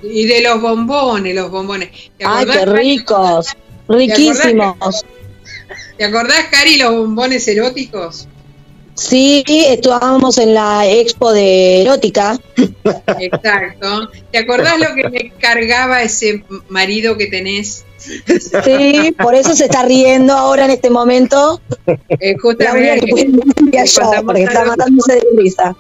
Y de los bombones, los bombones. ¿Te Ay, qué Cari? ricos. Riquísimos. ¿Te acordás, Cari, los bombones eróticos? Sí, estábamos en la expo de erótica. Exacto. ¿Te acordás lo que me cargaba ese marido que tenés? Sí, por eso se está riendo ahora en este momento. Eh, La única que puede justamente yo, porque está matándose de risa.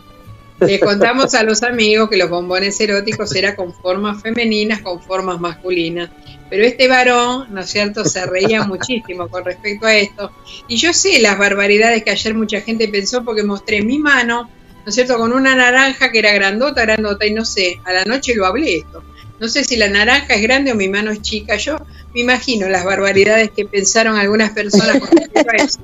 Le contamos a los amigos que los bombones eróticos eran con formas femeninas, con formas masculinas. Pero este varón, ¿no es cierto?, se reía muchísimo con respecto a esto. Y yo sé las barbaridades que ayer mucha gente pensó porque mostré mi mano, ¿no es cierto?, con una naranja que era grandota, grandota, y no sé, a la noche lo hablé esto. No sé si la naranja es grande o mi mano es chica. Yo me imagino las barbaridades que pensaron algunas personas con respecto a eso.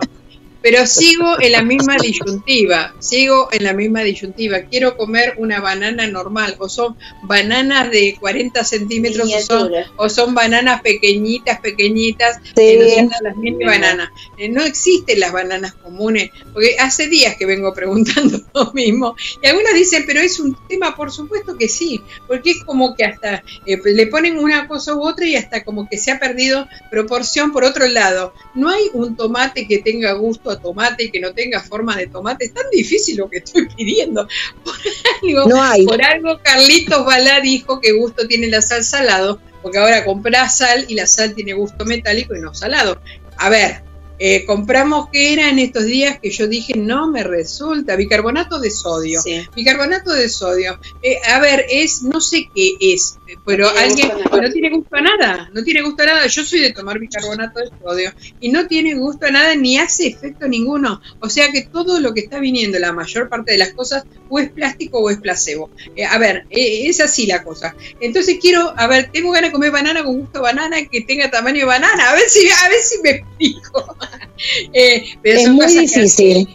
Pero sigo en la misma disyuntiva, sigo en la misma disyuntiva. Quiero comer una banana normal, o son bananas de 40 centímetros, o son, o son bananas pequeñitas, pequeñitas, que no las mini bananas. Eh, no existen las bananas comunes, porque hace días que vengo preguntando lo mismo. Y algunos dicen, pero es un tema, por supuesto que sí, porque es como que hasta eh, le ponen una cosa u otra y hasta como que se ha perdido proporción por otro lado. No hay un tomate que tenga gusto a tomate y que no tenga forma de tomate. Es tan difícil lo que estoy pidiendo. Por algo, No hay. por algo Carlitos Balá dijo que gusto tiene la sal salado, porque ahora comprás sal y la sal tiene gusto metálico y no salado. A ver, eh, compramos que era en estos días que yo dije no me resulta, bicarbonato de sodio. Sí. Bicarbonato de sodio. Eh, a ver, es, no sé qué es, pero No alguien no tiene gusto a nada, no tiene gusto a nada. Yo soy de tomar bicarbonato de sodio y no tiene gusto a nada ni hace efecto ninguno. O sea que todo lo que está viniendo, la mayor parte de las cosas, o es plástico o es placebo. Eh, a ver, eh, es así la cosa. Entonces quiero, a ver, tengo ganas de comer banana con gusto a banana que tenga tamaño de banana. A ver si, a ver si me explico. Eh, pero Es son muy cosas que- difícil.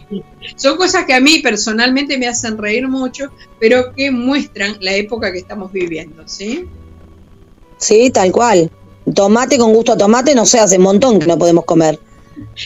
son cosas que a mí personalmente me hacen reír mucho, pero que muestran la época que estamos viviendo, ¿sí? Sí, tal cual. Tomate con gusto a tomate, no sé, hace un montón que no podemos comer.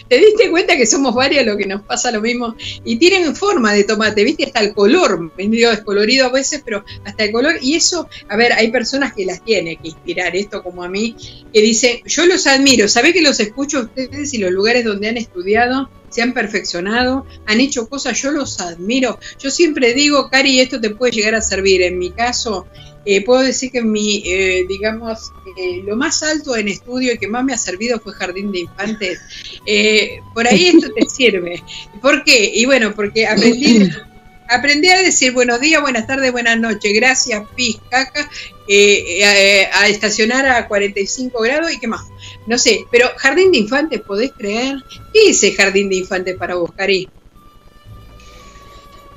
¿Te diste cuenta que somos varios lo que nos pasa lo mismo? Y tienen forma de tomate, ¿viste? Hasta el color, medio descolorido a veces, pero hasta el color. Y eso, a ver, hay personas que las tiene que inspirar esto, como a mí, que dicen, yo los admiro, ¿sabés que los escucho a ustedes y los lugares donde han estudiado? se han perfeccionado, han hecho cosas, yo los admiro. Yo siempre digo, Cari, esto te puede llegar a servir. En mi caso, eh, puedo decir que mi, eh, digamos, eh, lo más alto en estudio y que más me ha servido fue Jardín de Infantes. Eh, por ahí esto te sirve. ¿Por qué? Y bueno, porque aprendí, aprendí a decir buenos días, buenas tardes, buenas noches, gracias, pis, caca, eh, eh, a, a estacionar a 45 grados y qué más. No sé, pero Jardín de Infantes, ¿podés creer? ¿Qué es el Jardín de Infantes para vos, Cari?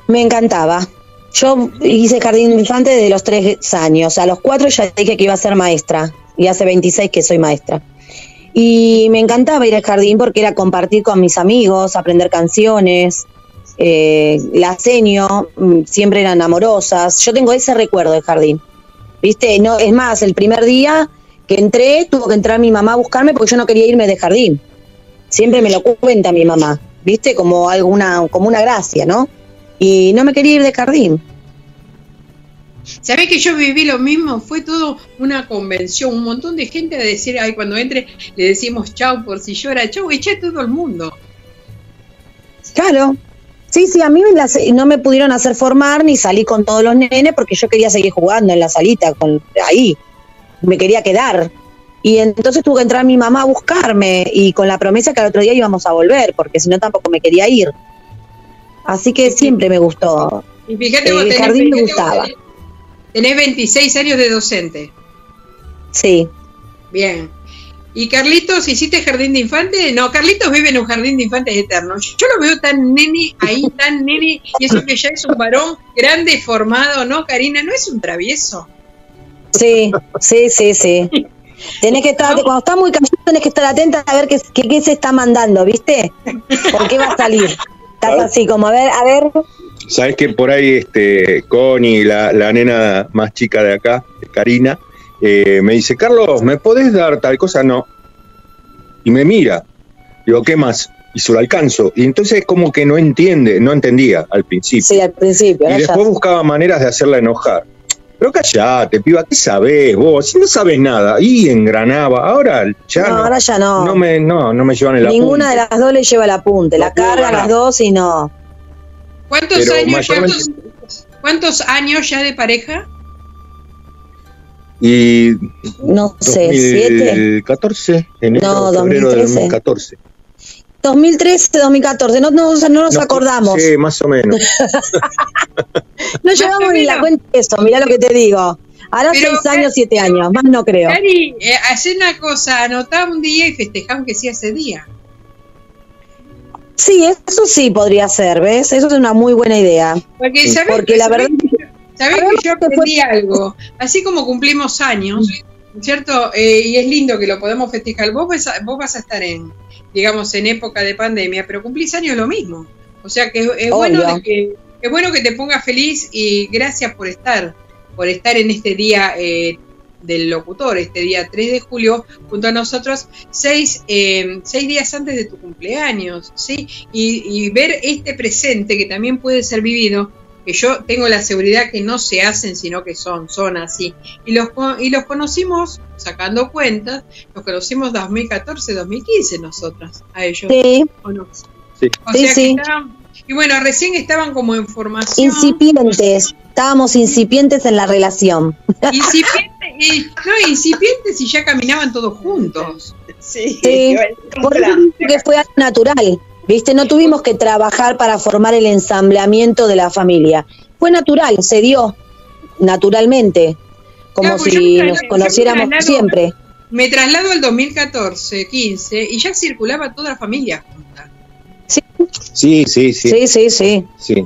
Me encantaba. Yo hice jardín de infante desde los tres años. A los cuatro ya dije que iba a ser maestra. Y hace 26 que soy maestra. Y me encantaba ir al jardín porque era compartir con mis amigos, aprender canciones. Eh, la seño, mm, siempre eran amorosas. Yo tengo ese recuerdo del jardín. ¿Viste? No, es más, el primer día que entré, tuvo que entrar mi mamá a buscarme porque yo no quería irme de jardín. Siempre me lo cuenta mi mamá. ¿Viste? Como alguna, como una gracia, ¿no? Y no me quería ir de jardín. ¿Sabés que yo viví lo mismo? Fue todo una convención, un montón de gente a decir, ay, cuando entre le decimos chau por si llora, chau, eché a todo el mundo. Claro. Sí, sí, a mí me las- no me pudieron hacer formar ni salí con todos los nenes porque yo quería seguir jugando en la salita, con, ahí. Me quería quedar. Y entonces tuvo que entrar mi mamá a buscarme y con la promesa que al otro día íbamos a volver, porque si no tampoco me quería ir. Así que siempre me gustó. Y fíjate, El vos tenés, jardín me gustaba. tenés- tenés 26 años de docente. Sí. Bien. ¿Y Carlitos, hiciste jardín de infantes? No, Carlitos vive en un jardín de infantes eterno. Yo lo veo tan nene, ahí tan nene, y eso que ya es un varón grande, formado, ¿no, Karina? ¿No es un travieso? Sí, sí, sí, sí. Tenés que estar, cuando estás muy callado, tenés que estar atenta a ver qué, qué, qué se está mandando, ¿viste? ¿Por qué va a salir? Estás así como, a ver, a ver. Sabes que por ahí este Connie, la, la nena más chica de acá, Karina, eh, me dice, Carlos, ¿me podés dar tal cosa? No. Y me mira. Digo, ¿qué más? Y se lo alcanzo. Y entonces como que no entiende, no entendía al principio. Sí, al principio. Y ya. después buscaba maneras de hacerla enojar. Pero callate, piba, ¿qué sabés vos? Si no sabes nada. Y engranaba. Ahora ya No, no. ahora ya no. No me, no, no me llevan el Ninguna de apunte. las dos le lleva el apunte. La No puedo cargan ganar. las dos y no. ¿Cuántos Pero años, mayormente- cuántos, cuántos años ya de pareja? Y No sé, siete. 2014, enero, No, febrero de 2013. 2014. 2013, 2014. No, nos acordamos. Sí, más o menos. No llevamos ni la cuenta de eso. Mirá lo que te digo. Ahora Pero, seis años, siete años. Más no creo. Cari, eh, una cosa, anotá un día y festejá aunque sea ese día. Sí, eso sí podría ser, ¿ves? Eso es una muy buena idea. Porque, ¿sabés, Porque la sabés verdad que- sabés que yo aprendí algo? Así como cumplimos años, ¿cierto? Eh, y es lindo que lo podemos festejar. Vos vas, a, vos vas a estar en, digamos, en época de pandemia, pero cumplís años lo mismo. O sea que es, es bueno de que, es bueno que te pongas feliz y gracias por estar, por estar en este día eh, del locutor, este día 3 de julio, junto a nosotros, seis, eh, seis días antes de tu cumpleaños, ¿sí? Y, y ver este presente que también puede ser vivido, que yo tengo la seguridad que no se hacen, sino que son, son así. Y los, co- y los conocimos, sacando cuentas, los conocimos 2014, 2015 nosotras, a ellos. Sí. ¿o no? Sí. O Sí, sea que sí. estaban- y bueno, recién estaban como en formación. Incipientes. Estábamos incipientes en la relación. Incipientes, y, no, incipientes y ya caminaban todos juntos. Sí, Sí, por eso que fue natural. ¿Viste? No tuvimos que trabajar para formar el ensambleamiento de la familia. Fue natural, se dio naturalmente. Como Claro, pues si nos conociéramos yo me traslado- siempre. Me traslado al 2014, 15 y ya circulaba toda la familia junta. Sí, sí, sí. Sí, sí, sí. sí.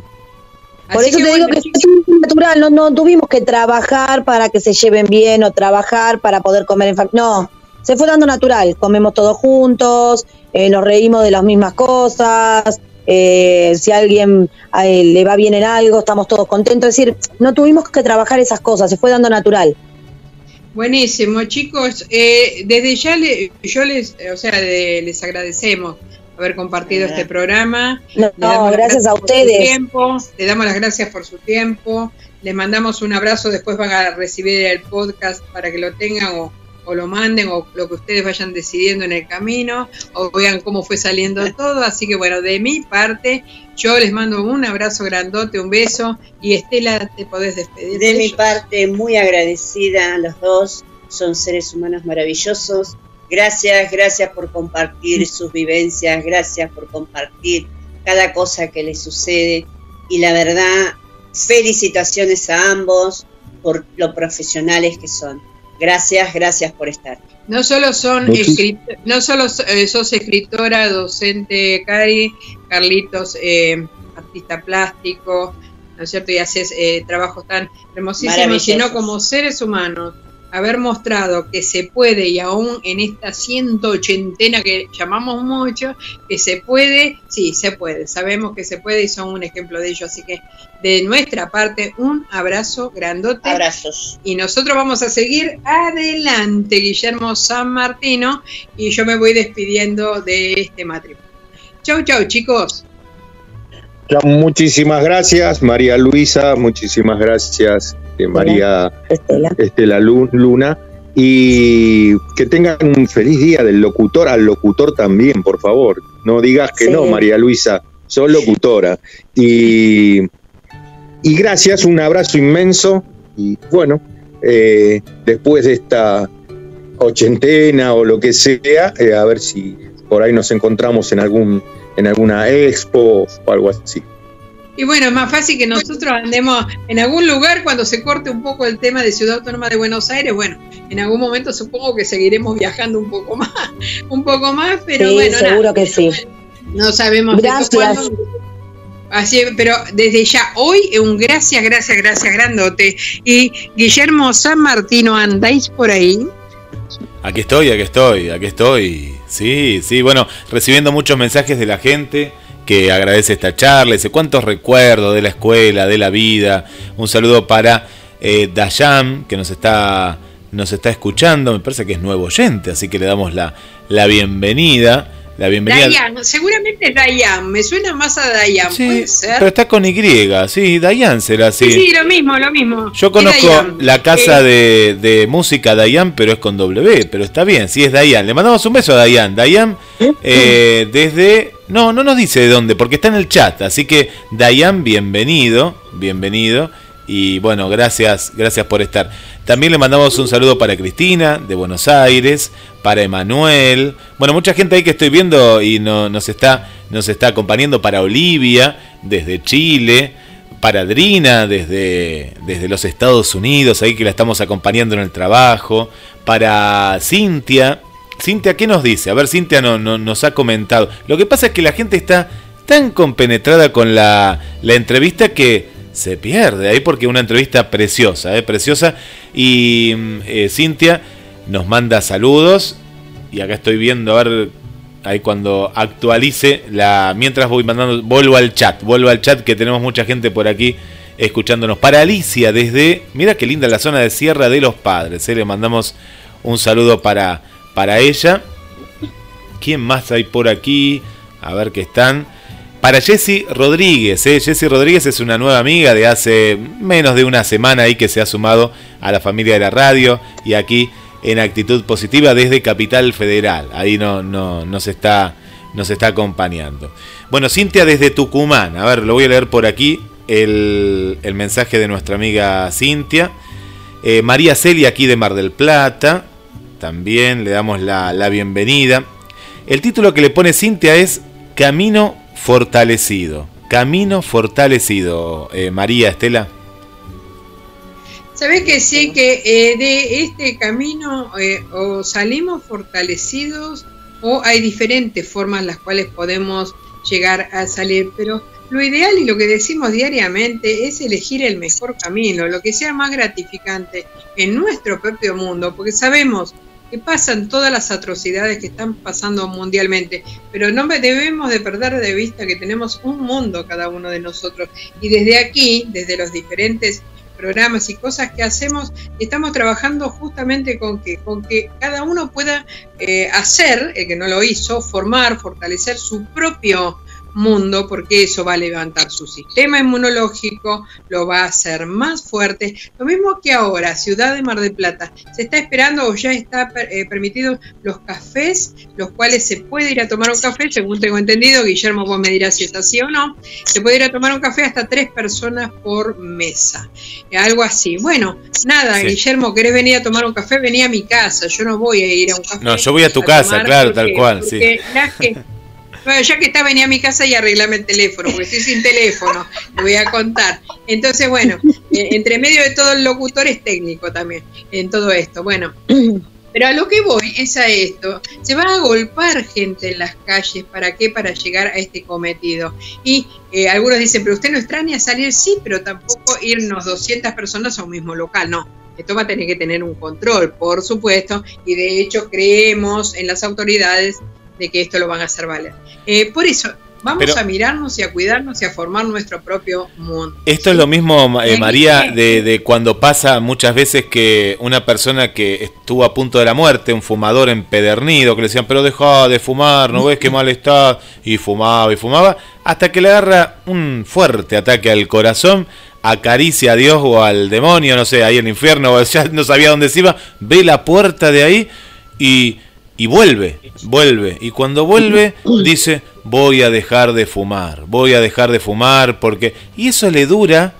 Por Así eso te bueno, digo que fue natural, no, no tuvimos que trabajar para que se lleven bien o trabajar para poder comer en familia. No, se fue dando natural. Comemos todos juntos, eh, nos reímos de las mismas cosas. eh, si a alguien le va bien en algo, estamos todos contentos. Es decir, no tuvimos que trabajar esas cosas, se fue dando natural. Buenísimo, chicos. Eh, desde ya le, yo les, o sea, de- les agradecemos haber compartido este programa. No, Le damos las gracias a ustedes. tiempo, le damos las gracias por su tiempo. Les mandamos un abrazo. Después van a recibir el podcast para que lo tengan o, o lo manden o lo que ustedes vayan decidiendo en el camino o vean cómo fue saliendo todo. Así que bueno, de mi parte, yo les mando un abrazo grandote, un beso y Estela, te podés despedir. De mi parte, muy agradecida a los dos. Son seres humanos maravillosos. Gracias, gracias por compartir sus vivencias, gracias por compartir cada cosa que les sucede. Y la verdad, felicitaciones a ambos por lo profesionales que son. Gracias, gracias por estar. No solo son no solo eh, sos escritora, docente, Cari, Carlitos, eh, artista plástico, ¿no es cierto? Y haces eh, trabajos tan hermosísimos, sino como seres humanos, haber mostrado que se puede, y aún en esta 180 que llamamos mucho, que se puede, sí, se puede, sabemos que se puede y son un ejemplo de ello. Así que de nuestra parte, un abrazo grandote. Abrazos. Y nosotros vamos a seguir adelante, Guillermo San Martino, y yo me voy despidiendo de este matrimonio. Chau, chau, chicos. Muchísimas gracias, María Luisa, muchísimas gracias, María Estela. Estela Lu- Luna. Y que tengan un feliz día del locutor al locutor también, por favor. No digas que Sí. no, María Luisa, sos locutora. Y, y gracias, un abrazo inmenso. Y bueno, eh, después de esta ochentena o lo que sea, eh, a ver si por ahí nos encontramos en algún en alguna expo o algo así. Y bueno, es más fácil que nosotros andemos en algún lugar cuando se corte un poco el tema de Ciudad Autónoma de Buenos Aires. Bueno, en algún momento supongo que seguiremos viajando un poco más, un poco más, pero sí, bueno, seguro nada, que sí. no sabemos de Gracias. Así, pero desde ya hoy un gracias, gracias, gracias grandote. Y Guillermo San Martino, ¿andáis por ahí? Aquí estoy, aquí estoy, aquí estoy. Sí, sí, bueno, recibiendo muchos mensajes de la gente que agradece esta charla, dice cuántos recuerdos de la escuela, de la vida. Un saludo para eh, Dayam, que nos está, nos está escuchando, me parece que es nuevo oyente, así que le damos la, la bienvenida. La bienvenida. Dayan, seguramente Dayan, me suena más a Dayan, Sí, puede ser. pero está con Y, sí, Dayan será así. Sí, sí, lo mismo, lo mismo. Yo conozco la casa Eh, de, de música Dayan, pero es con W, pero está bien, sí es Dayan. Le mandamos un beso a Dayan. Dayan, eh, desde... No, no nos dice de dónde, porque está en el chat. Así que, Dayan, bienvenido, bienvenido. Y bueno, gracias, gracias por estar. También le mandamos un saludo para Cristina, de Buenos Aires, para Emanuel. Bueno, mucha gente ahí que estoy viendo y no, nos, está, nos está acompañando para Olivia, desde Chile para Adrina desde, desde los Estados Unidos, ahí que la estamos acompañando en el trabajo, para Cintia. Cintia, ¿qué nos dice? A ver, Cintia no, no- nos ha comentado. Lo que pasa es que la gente está tan compenetrada con la, entrevista que se pierde ahí porque una entrevista preciosa, ¿eh? preciosa. Y mm, eh, Cintia nos manda saludos y acá estoy viendo a ver ahí cuando actualice la mientras voy mandando vuelvo al chat vuelvo al chat que tenemos mucha gente por aquí escuchándonos para Alicia desde mira qué linda la zona de Sierra de los Padres ¿eh? le mandamos un saludo para para ella quién más hay por aquí a ver qué están para Jessy Rodríguez, ¿eh? Jessy Rodríguez es una nueva amiga de hace menos de una semana ahí que se ha sumado a la familia de la radio y aquí en actitud positiva desde Capital Federal. Ahí no, no, nos, está, nos está acompañando. Bueno, Cintia desde Tucumán. A ver, lo voy a leer por aquí el, el mensaje de nuestra amiga Cintia. Eh, María Celia aquí de Mar del Plata. También le damos la, la bienvenida. El título que le pone Cintia es Camino Fortalecido. Camino Fortalecido. Eh, María Estela. ¿Sabés que sí que eh, de este camino eh, o salimos fortalecidos o hay diferentes formas las cuales podemos llegar a salir? Pero lo ideal y lo que decimos diariamente es elegir el mejor camino, lo que sea más gratificante en nuestro propio mundo, porque sabemos que pasan todas las atrocidades que están pasando mundialmente, pero no debemos de perder de vista que tenemos un mundo cada uno de nosotros. Y desde aquí, desde los diferentes programas y cosas que hacemos, estamos trabajando justamente con que, con que cada uno pueda eh, hacer, el que no lo hizo, formar, fortalecer su propio mundo, porque eso va a levantar su sistema inmunológico, lo va a hacer más fuerte. Lo mismo que ahora, Ciudad de Mar del Plata, se está esperando o ya está eh, permitido los cafés, los cuales se puede ir a tomar un café, según tengo entendido, Guillermo, vos me dirás si es así o no, se puede ir a tomar un café hasta tres personas por mesa, algo así. Bueno, nada, Guillermo, ¿querés venir a tomar un café? Vení a mi casa, yo no voy a ir a un café. No, yo voy a tu casa, claro, tal cual, sí. Bueno, ya que está, venía a mi casa y arreglame el teléfono, porque estoy sin teléfono, te voy a contar. Entonces, bueno, eh, entre medio de todo el locutor es técnico también en todo esto. Bueno, pero a lo que voy es a esto. Se va a golpar gente en las calles. ¿Para qué? Para llegar a este cometido. Y eh, algunos dicen, pero usted no extraña salir, sí, pero tampoco irnos 200 personas a un mismo local. No, esto va a tener que tener un control, por supuesto, y de hecho creemos en las autoridades de que esto lo van a hacer valer. Eh, por eso, vamos a mirarnos y a cuidarnos y a formar nuestro propio mundo. Esto es lo mismo, eh, María, de, cuando pasa muchas veces que una persona que estuvo a punto de la muerte, un fumador empedernido, que le decían, pero deja de fumar, no ves qué mal está, y fumaba y fumaba, hasta que le agarra un fuerte ataque al corazón acaricia a Dios o al demonio, no sé, ahí en el infierno, o ya no sabía dónde se iba, ve la puerta de ahí y y vuelve, vuelve. Y cuando vuelve dice, voy a dejar de fumar, voy a dejar de fumar porque... Y eso le dura,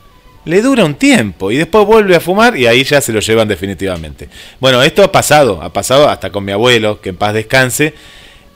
le dura un tiempo. Y después vuelve a fumar y ahí ya se lo llevan definitivamente. Bueno, esto ha pasado, ha pasado hasta con mi abuelo, que en paz descanse.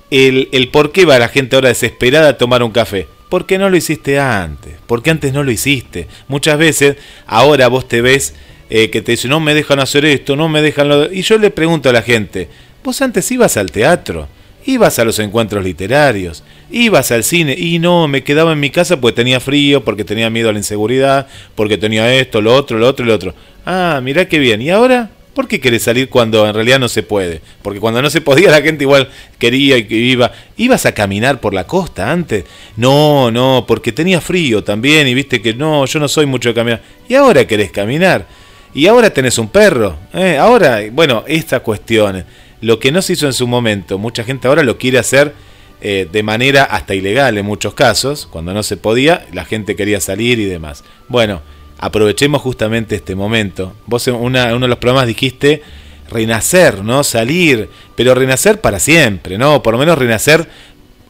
El, el por qué va la gente ahora desesperada a tomar un café. ¿Por qué no lo hiciste antes? Porque antes no lo hiciste. Muchas veces ahora vos te ves eh, que te dicen, no me dejan hacer esto, no me dejan lo... Y yo le pregunto a la gente, Vos antes ibas al teatro, ibas a los encuentros literarios, ibas al cine y no, me quedaba en mi casa porque tenía frío, porque tenía miedo a la inseguridad, porque tenía esto, lo otro, lo otro lo otro. Ah, mirá qué bien. ¿Y ahora? ¿Por qué querés salir cuando en realidad no se puede? Porque cuando no se podía la gente igual quería y iba. ¿Ibas a caminar por la costa antes? No, no, porque tenía frío también y viste que no, yo no soy mucho de caminar. ¿Y ahora querés caminar? Y ahora tenés un perro. ¿eh? Ahora, bueno, esta cuestión lo que no se hizo en su momento, mucha gente ahora lo quiere hacer eh, de manera hasta ilegal en muchos casos, cuando no se podía, la gente quería salir y demás. Bueno, aprovechemos justamente este momento. Vos en uno de los programas dijiste renacer, ¿no? Salir, pero renacer para siempre, ¿no? Por lo menos renacer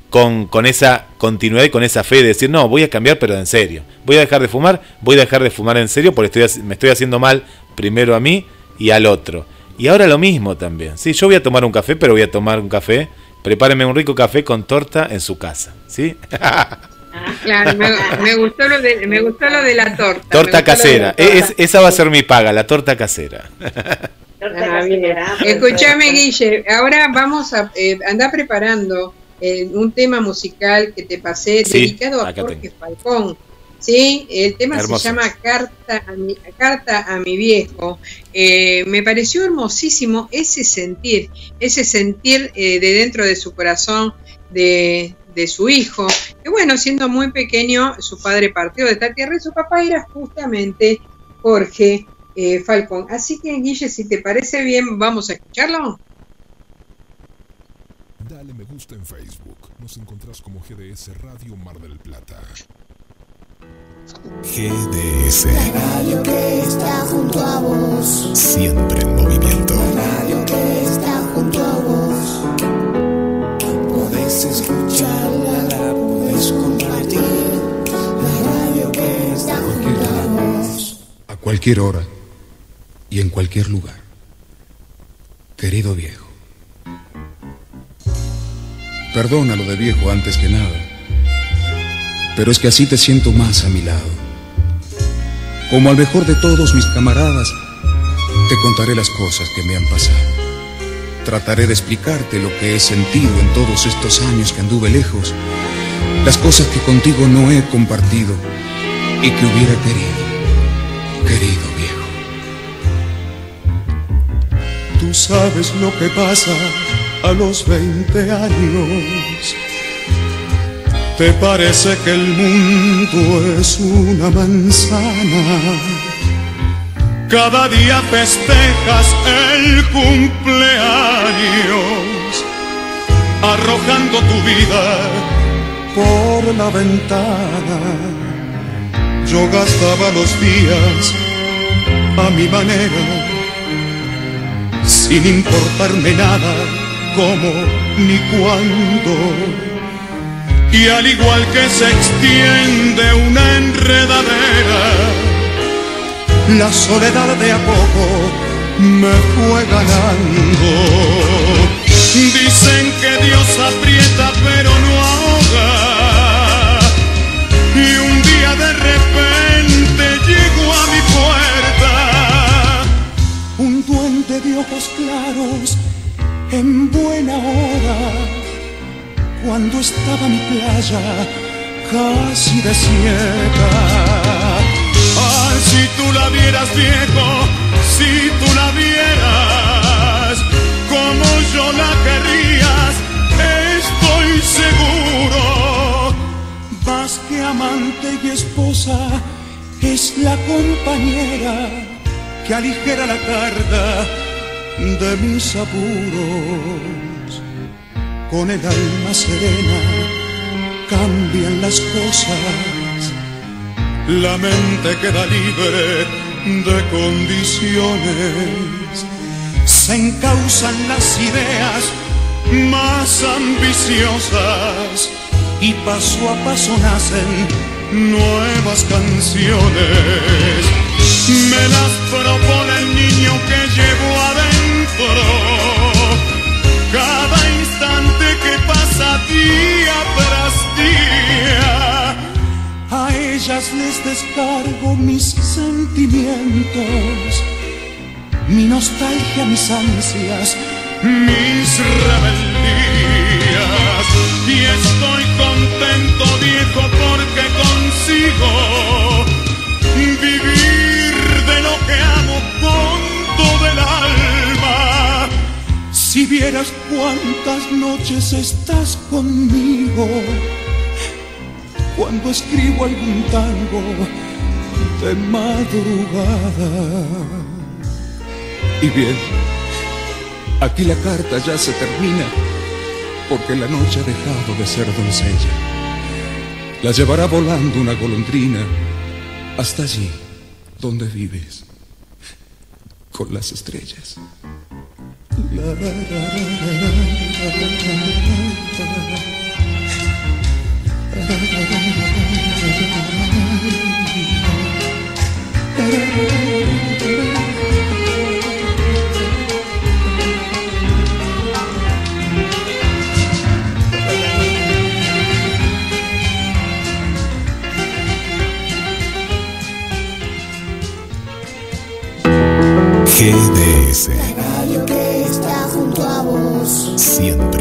con, con, esa continuidad y con esa fe de decir, no, voy a cambiar, pero en serio. Voy a dejar de fumar, voy a dejar de fumar en serio porque me estoy haciendo mal primero a mí y al otro. Y ahora lo mismo también. Sí, yo voy a tomar un café, pero voy a tomar un café. Prepáreme un rico café con torta en su casa. ¿Sí? Claro, me, gustó lo de, me gustó lo de la torta. Torta casera. esa va a ser mi paga, la torta casera. Ah, Escúchame, Guille. Ahora vamos a eh, andar preparando eh, un tema musical que te pasé dedicado a Jorge Falcón ¿sí? El tema se llama Carta a mi, Carta a mi viejo. Eh, me pareció hermosísimo ese sentir, ese sentir eh, de dentro de su corazón de, su hijo, que bueno, siendo muy pequeño, su padre partió de esta tierra y su papá era justamente Jorge eh, Falcón. Así que, Guille, si te parece bien, vamos a escucharlo. Dale me gusta en Facebook. Nos encontrás como GDS Radio Mar del Plata. GDS. La radio que está junto a vos. Siempre en movimiento. La radio que está junto a vos. Podés escucharla, la podés compartir. La radio que está junto a vos. A cualquier hora y en cualquier lugar. Querido viejo. Perdona lo de viejo antes que nada pero es que así te siento más a mi lado. Como al mejor de todos mis camaradas, te contaré las cosas que me han pasado. Trataré de explicarte lo que he sentido en todos estos años que anduve lejos, las cosas que contigo no he compartido y que hubiera querido, querido viejo. Tú sabes lo que pasa a los 20 años te parece que el mundo es una manzana cada día festejas el cumpleaños, arrojando tu vida por la ventana. Yo gastaba los días a mi manera, sin importarme nada, cómo ni cuándo. Y al igual que se extiende una enredadera, la soledad de a poco me fue ganando. Dicen que Dios aprieta pero no Cuando estaba mi playa casi desierta. Ay, si tú la vieras viejo, si tú la vieras como yo la querrías, estoy seguro. Más que amante y esposa, es la compañera que aligera la carga de mis apuros. Con el alma serena cambian las cosas la mente queda libre de condiciones. Se encausan las ideas más ambiciosas y paso a paso nacen nuevas canciones. Me las propone el niño que llevo adentro. Que pasa día tras día a ellas les descargo mis sentimientos, mi nostalgia, mis ansias, mis rebeldías. Y estoy contento, viejo, porque consigo vivir Si vieras cuántas noches estás conmigo cuando escribo algún tango de madrugada. Y bien, aquí la carta ya se termina porque la noche ha dejado de ser doncella. La llevará volando una golondrina hasta allí donde vives con las estrellas. GDS. Siempre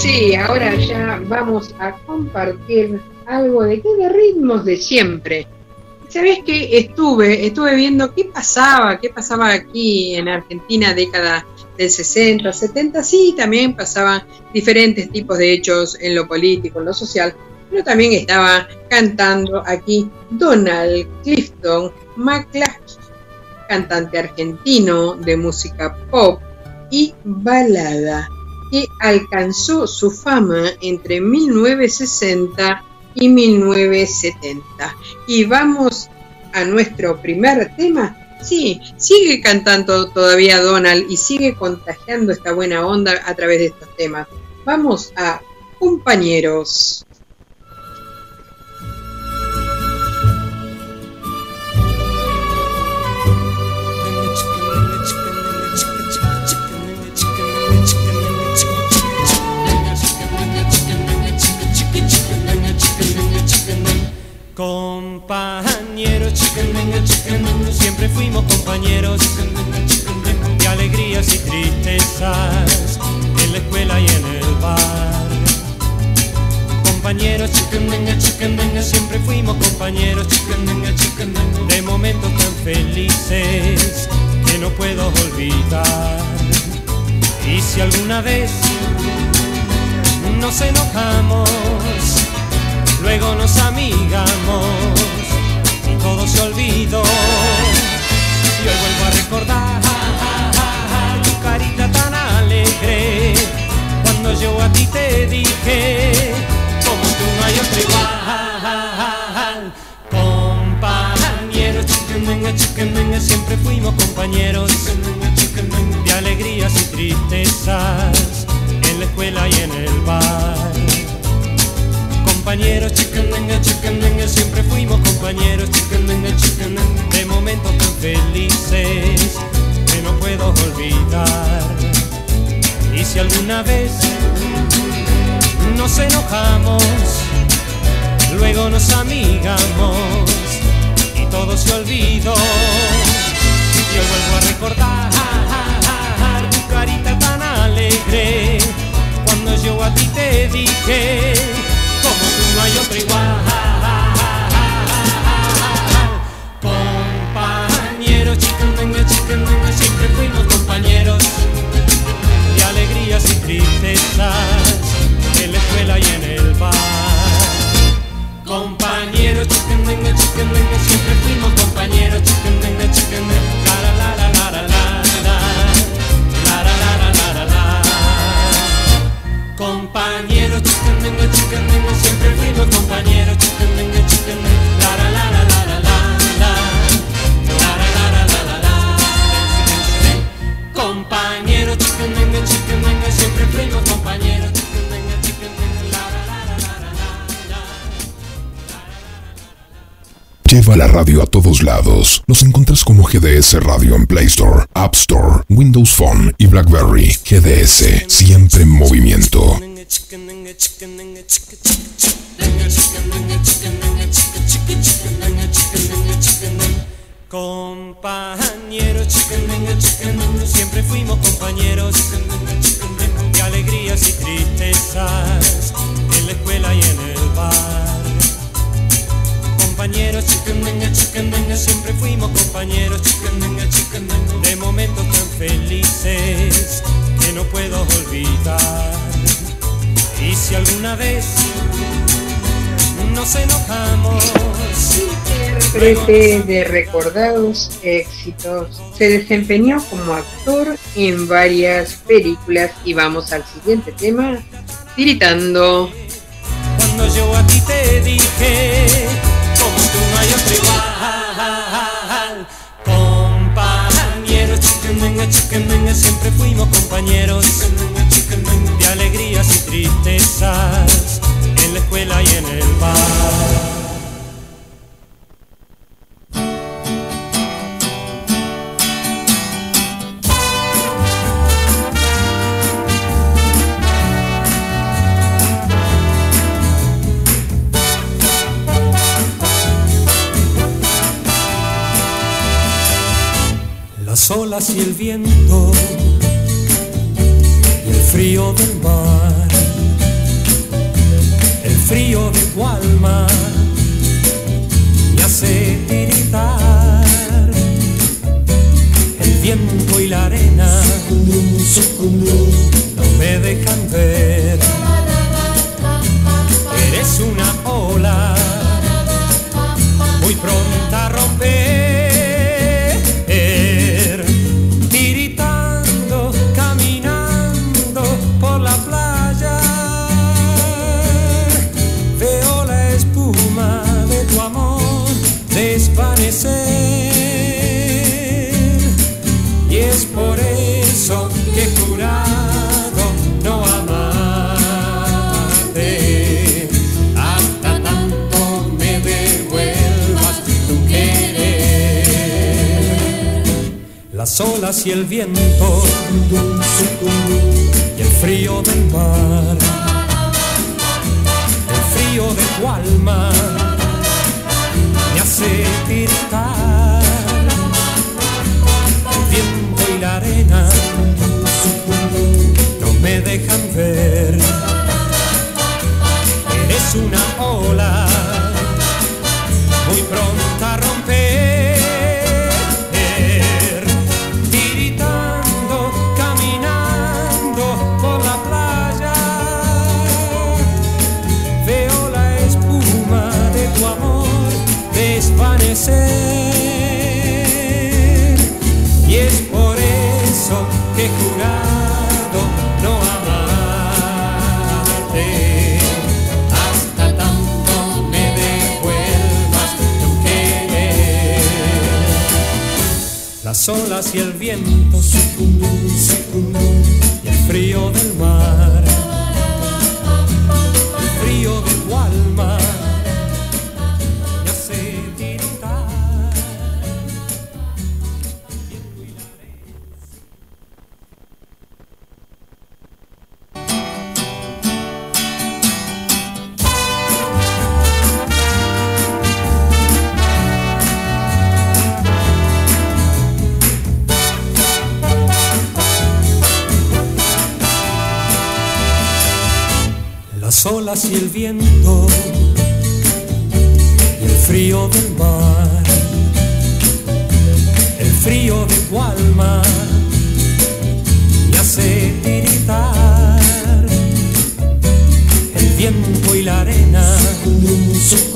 sí, ahora ya vamos a compartir algo de qué de ritmos de siempre. ¿Sabes qué? Estuve, estuve viendo qué pasaba, qué pasaba aquí en Argentina década del 60, 70, sí, también pasaban diferentes tipos de hechos en lo político, en lo social, pero también estaba cantando aquí Donald Clifton McClatchy, cantante argentino de música pop y balada que alcanzó su fama entre 1960 y 1970. Y vamos a nuestro primer tema. Sí, sigue cantando todavía Donald y sigue contagiando esta buena onda a través de estos temas. Vamos a compañeros. Compañeros, siempre fuimos compañeros de alegrías y tristezas en la escuela y en el bar. Compañeros, siempre fuimos compañeros de momentos tan felices que no puedo olvidar. Y si alguna vez nos enojamos, luego nos amigamos y todo se olvidó. Y hoy vuelvo a recordar tu carita tan alegre cuando yo a ti te dije, como tú no hay otro igual. Compañeros, chicandenga, chicandenga, siempre fuimos compañeros de alegrías y tristezas en la escuela y en el bar. Compañeros, chicandenga, chicandenga, siempre fuimos compañeros, chicandenga, chicandenga, de momentos tan felices que no puedo olvidar. Y si alguna vez nos enojamos, luego nos amigamos y todo se olvidó. Yo vuelvo a recordar tu carita tan alegre cuando yo a ti te dije, como tú no hay otro igual. Compañeros, chicken, venga, chicken, venga, siempre fuimos compañeros de alegrías y tristezas en la escuela y en el bar. Compañeros, chicken, venga, chicken, venga, siempre fuimos compañeros, chicken, venga, chicken, venga, la la la la la. la. Compañeros, chicandenga, chicandenga, siempre fuimos compañeros, chicandenga, chicandenga, la la la la la la la la la la la la la Compañeros, chicandenga, chicandenga, siempre fuimos compañeros, Lleva la radio a todos lados. Nos encuentras como GDS Radio en Play Store, App Store, Windows Phone y BlackBerry. GDS, siempre en movimiento. Compañeros, siempre fuimos compañeros de alegrías y tristezas en la escuela y en el bar. Compañeros, chicandenga, chicandenga, siempre fuimos compañeros, chicandenga, chicandenga, de momentos tan felices que no puedo olvidar. Y si alguna vez nos enojamos, Intérprete de recordados éxitos. Se desempeñó como actor en varias películas y vamos al siguiente tema, tiritando. cuando yo a ti te dije, como tú no hay otro igual. Compañeros, chicandenga, chicandenga, siempre fuimos compañeros de alegrías y tristezas en la escuela y en el bar. Las olas y el viento y el frío del mar, el frío de tu alma me hace tiritar. El viento y la arena no me dejan ver. Eres una ola muy pronta a romper. las olas y el viento y el frío del mar, el frío de tu alma me hace tiritar, el viento y la arena no me dejan ver, eres una ola muy pronta a romper. Las y el viento y el frío del mar, el frío de tu alma Las olas y el viento y el frío del mar, el frío de tu alma me hace tiritar. El viento y la arena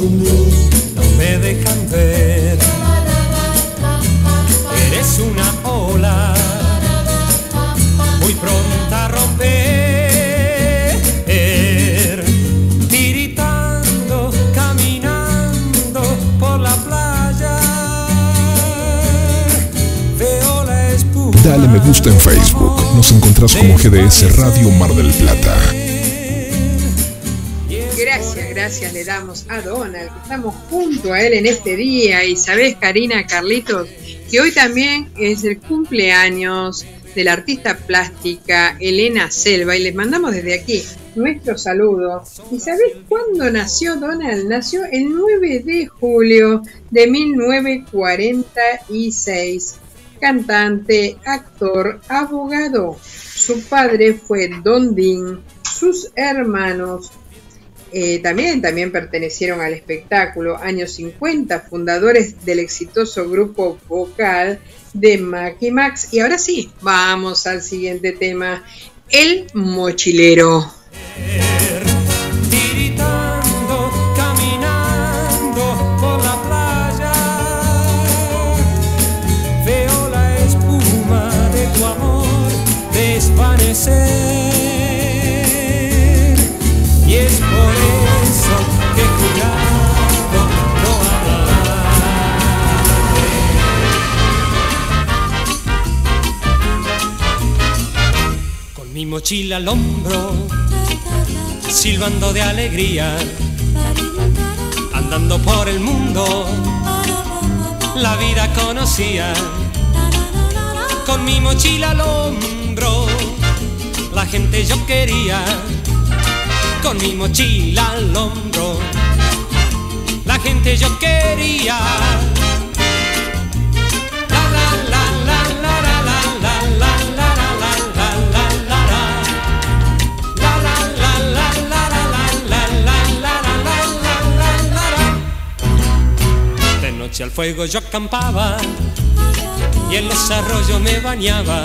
no me dejan ver. Eres una ola muy pronta a romper. Dale me gusta en Facebook. Nos encontrás como GDS Radio Mar del Plata. Gracias, gracias le damos a Donald, estamos junto a él en este día. Y sabes, Karina, Carlitos, que hoy también es el cumpleaños de la artista plástica Elena Selva y les mandamos desde aquí nuestro saludo. ¿Y sabes cuándo nació Donald? Nació el 9 de julio de 1946. Cantante, actor, abogado. Su padre fue Don Dean. Sus hermanos eh, también, también pertenecieron al espectáculo. Años 50, fundadores del exitoso grupo vocal de Mac y Max. Y ahora sí, vamos al siguiente tema. El mochilero. Mochila al hombro silbando de alegría, andando por el mundo, la vida conocía, con mi mochila al hombro, la gente yo quería, con mi mochila al hombro, la gente yo quería. Noche al fuego yo acampaba y en los arroyos me bañaba.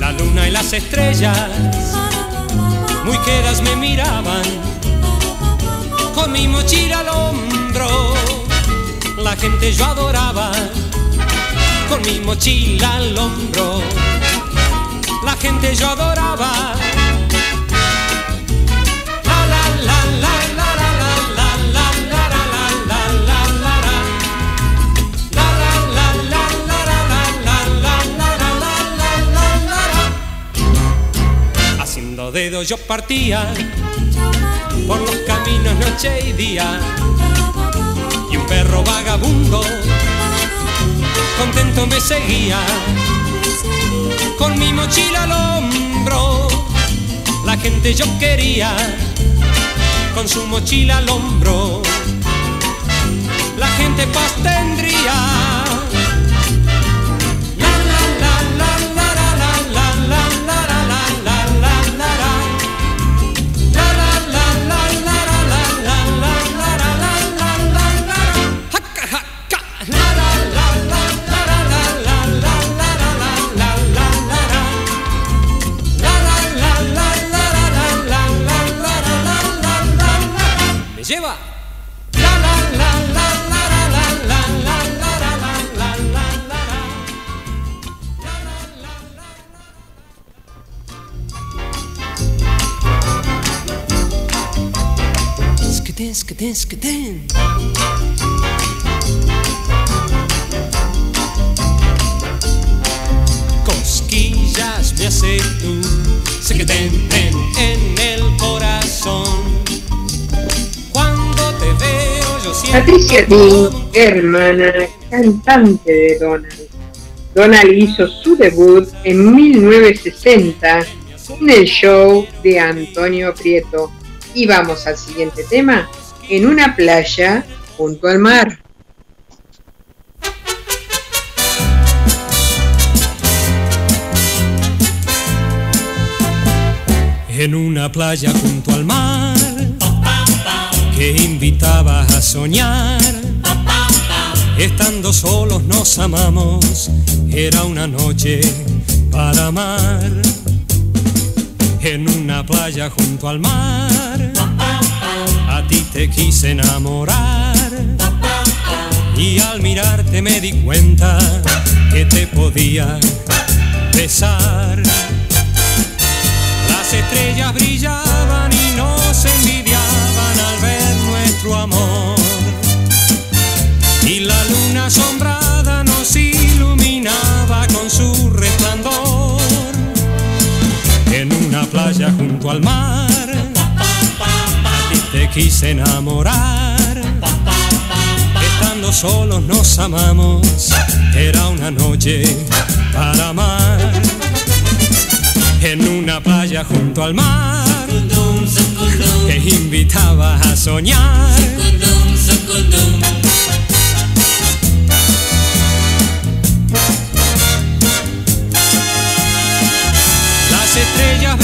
La luna y las estrellas muy quedas me miraban con mi mochila al hombro. La gente yo adoraba con mi mochila al hombro. La gente yo adoraba. Haciendo dedos yo partía por los caminos noche y día. Y un perro vagabundo contento me seguía. Con mi mochila al hombro la gente yo quería. Con su mochila al hombro la gente paz tendría Cosquillas me hace tú, en el corazón. Cuando te veo yo siento... Patricia Dean, hermana, cantante de Donald. Donald hizo su debut en 1960 en el show de Antonio Prieto. Y vamos al siguiente tema en una playa junto al mar. en una playa junto al mar que invitaba a soñar. Estando solos nos amamos, era una noche para amar. En una playa junto al mar, a ti te quise enamorar. Y al mirarte me di cuenta que te podía besar. Las estrellas brillaban y nos envidiaban al ver nuestro amor. Y la luna asombrada nos iluminaba con su resplandor. Playa junto al mar, a ti te quise enamorar. Estando solos nos amamos, era una noche para amar en una playa junto al mar que invitaba a soñar. Las estrellas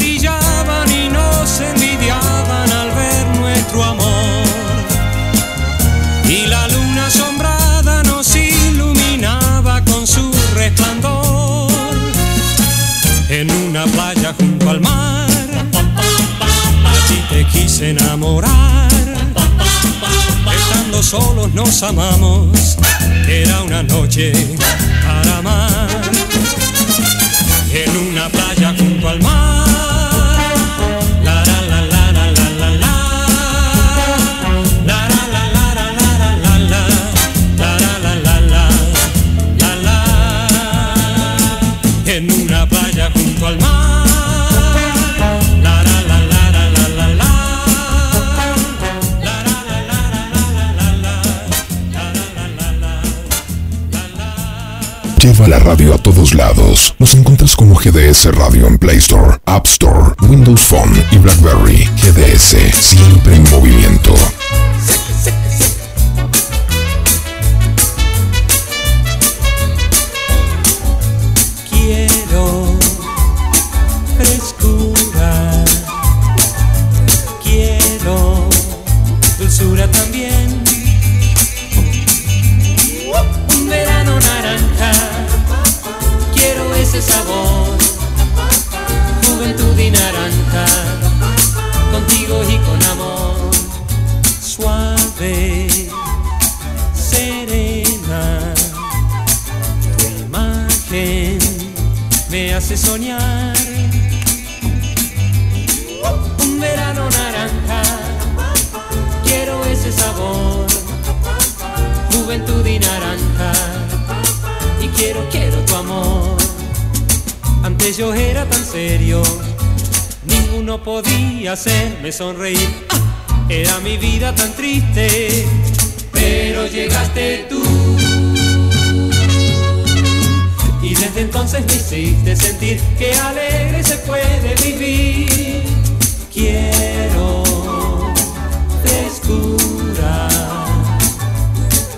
en una playa junto al mar. A te quise enamorar. Estando solos nos amamos. Era una noche para amar. En una playa junto al mar. Lleva la radio a todos lados. Nos encuentras como GDS Radio en Play Store, App Store, Windows Phone y BlackBerry. GDS, siempre en movimiento. Soñar. Un verano naranja, quiero ese sabor. Juventud y naranja, y quiero, quiero tu amor. Antes yo era tan serio, ninguno podía hacerme sonreír. Ah, Era mi vida tan triste, pero llegaste tú. Desde entonces me hiciste sentir que alegre se puede vivir. Quiero frescura,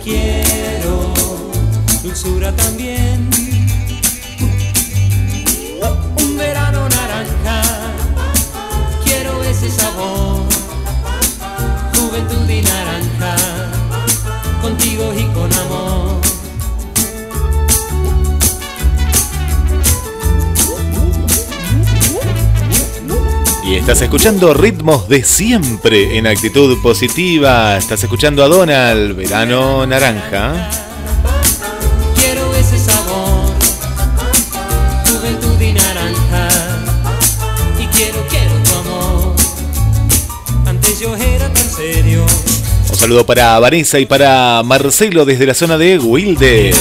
quiero dulzura también. Estás escuchando ritmos de siempre en actitud positiva. Estás escuchando a Donald, verano naranja. Quiero ese sabor, juventud y naranja. Y quiero, quiero tu amor. Antes yo era tan serio. Un saludo para Vanessa y para Marcelo desde la zona de Wilde.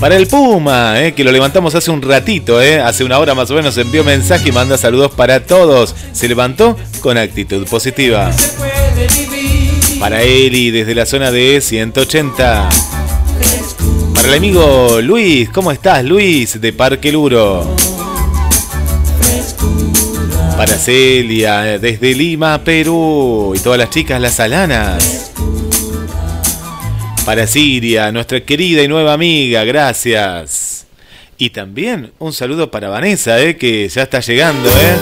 Para el Puma, eh, que lo levantamos hace un ratito, eh, hace una hora más o menos envió mensaje y manda saludos para todos. Se levantó con actitud positiva. Para Eli desde la zona de 180. Para el amigo Luis, ¿cómo estás Luis de Parque Luro? Para Celia desde Lima, Perú y todas las chicas las alanas. Para Siria, nuestra querida y nueva amiga, gracias. Y también un saludo para Vanessa, eh, que ya está llegando, ¿eh?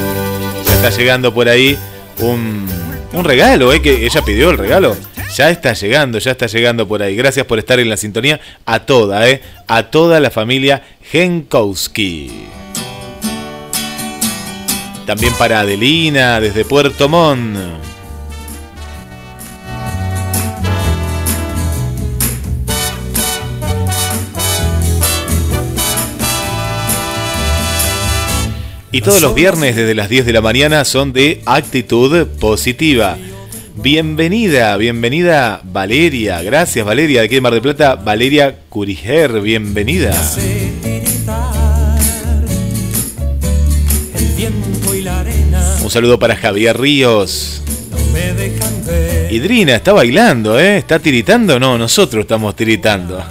Ya está llegando por ahí un, un regalo, ¿eh? Que ella pidió el regalo. Ya está llegando, ya está llegando por ahí. Gracias por estar en la sintonía a toda, ¿eh? A toda la familia Genkowski. También para Adelina desde Puerto Montt. Y todos los viernes desde las 10 de la mañana son de actitud positiva. Bienvenida, bienvenida Valeria. Gracias Valeria, de aquí de Mar del Plata. Valeria Curiger, bienvenida. Un saludo para Javier Ríos. Idrina está bailando, ¿eh? ¿Está tiritando? No, nosotros estamos tiritando.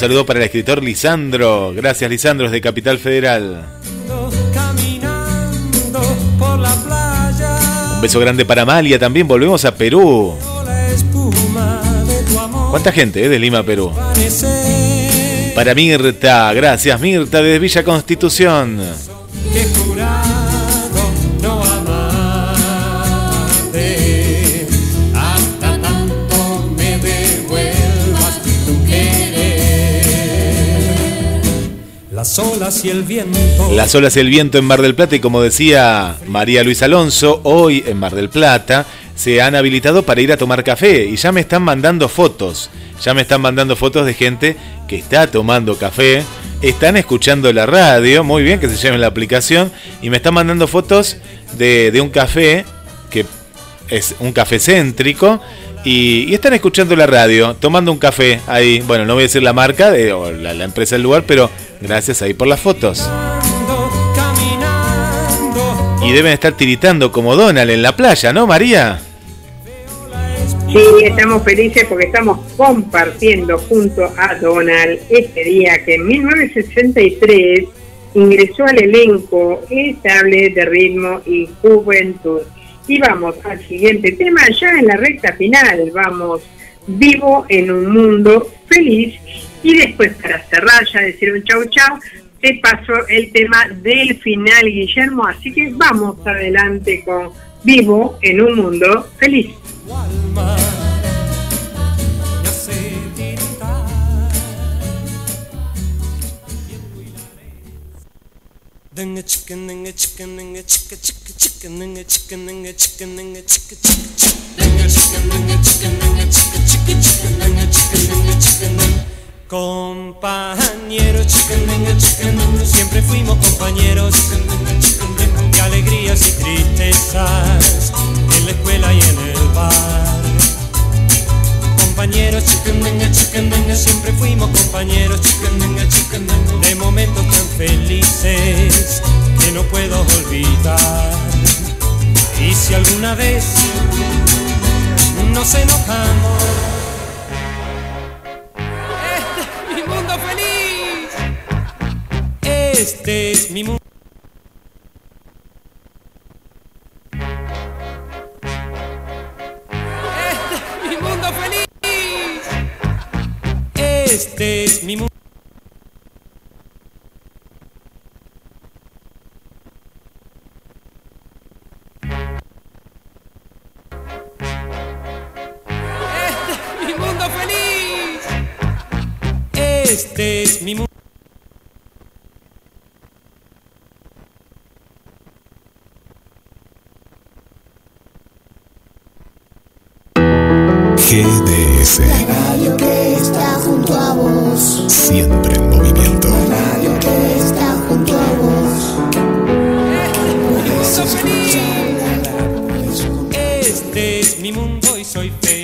Saludo para el escritor Lisandro. Gracias, Lisandro, es de Capital Federal. Un beso grande para Amalia también. Volvemos a Perú. ¿Cuánta gente eh, de Lima, Perú? Para Mirta, gracias Mirta desde Villa Constitución. Las olas y el viento. Las olas y el viento en Mar del Plata y como decía María Luisa Alonso, hoy en Mar del Plata se han habilitado para ir a tomar café y ya me están mandando fotos. Ya me están mandando fotos de gente que está tomando café, están escuchando la radio, muy bien que se lleven la aplicación y me están mandando fotos de un café que es un café céntrico y, están escuchando la radio, tomando un café ahí. Bueno, no voy a decir la marca de, o la, la empresa del lugar, pero gracias ahí por las fotos. Y deben estar tiritando como Donald en la playa, ¿no, María? Sí, estamos felices porque estamos compartiendo junto a Donald este día que en 1963 ingresó al elenco estable de ritmo y juventud. Y vamos al siguiente tema, ya en la recta final, vamos vivo en un mundo feliz. Y después para cerrar, ya decir un chau chau, te paso el tema del final, Guillermo. Así que vamos adelante con vivo en un mundo feliz. Compañeros, siempre fuimos compañeros, de alegrías y tristezas, en la escuela y en el bar. Compañeros, siempre fuimos compañeros, de momentos tan felices no puedo olvidar. Y si alguna vez nos enojamos, este es mi mundo feliz. Este es mi mundo. Este es mi mundo feliz. Este es mi mundo. Este es mi mundo. GDS, Radio que está junto a vos. siempre en movimiento. Radio que está junto a vos. Puedes Este es mi mundo y soy feliz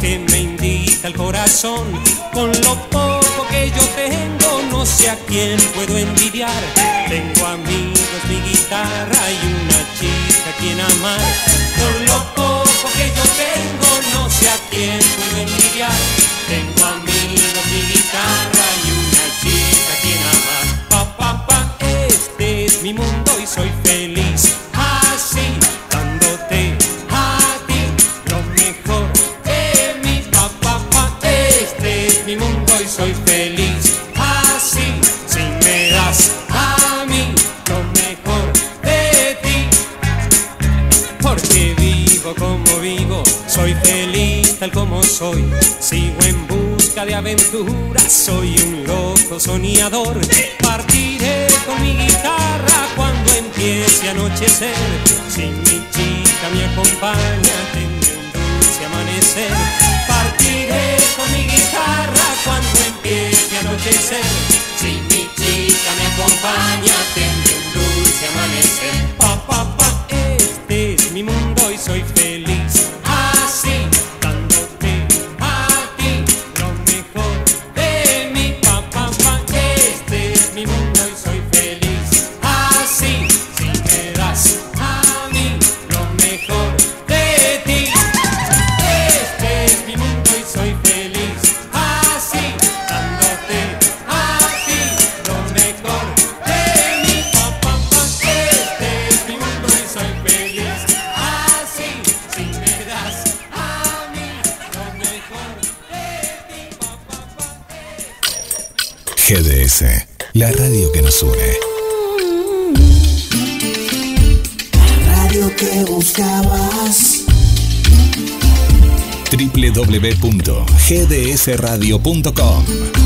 que me indica el corazón. Con lo poco que yo tengo, no sé a quién puedo envidiar. Tengo amigos, mi guitarra y una chica a quien amar. Con lo poco que yo tengo, no sé a quién puedo envidiar. soñador. Partiré con mi guitarra cuando empiece a anochecer www.gdsradio.com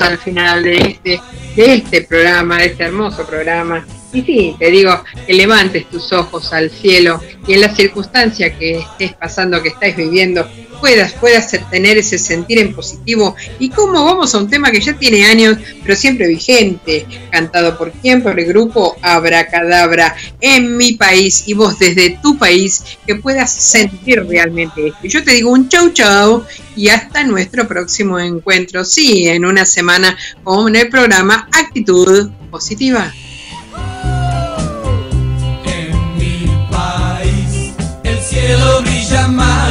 al final de este, de este programa, de este hermoso programa. Y sí, te digo que levantes tus ojos al cielo y en la circunstancia que estés pasando, que estés viviendo, puedas, puedas tener ese sentir en positivo. Y cómo vamos a un tema que ya tiene años, pero siempre vigente, cantado por quién, por el grupo Abracadabra, en mi país y vos desde tu país, que puedas sentir realmente esto. Yo te digo un chau chau y hasta nuestro próximo encuentro, sí, en una semana con el programa Actitud Positiva.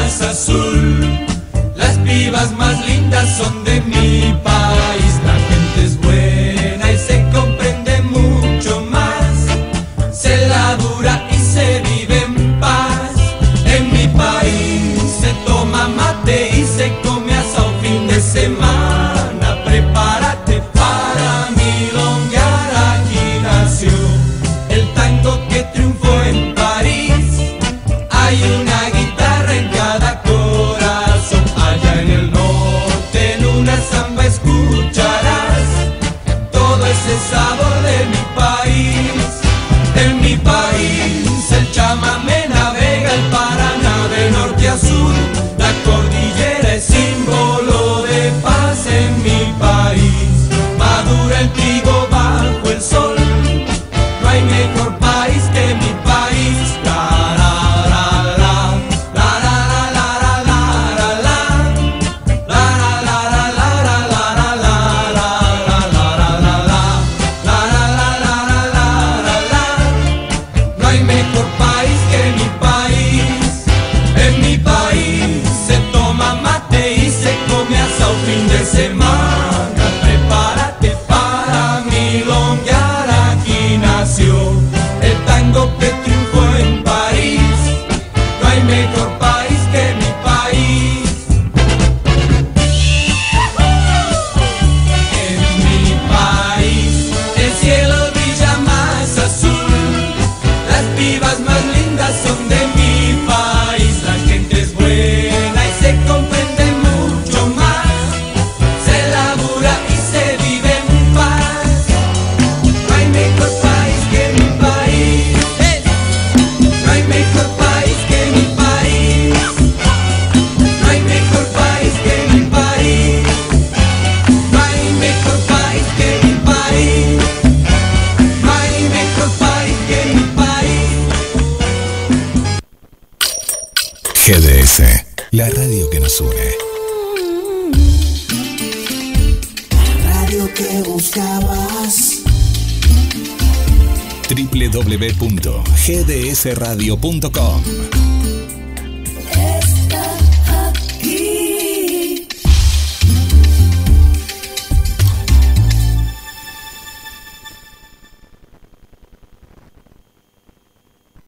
azul. Las pibas más lindas son de mi país. www.gdsradio.com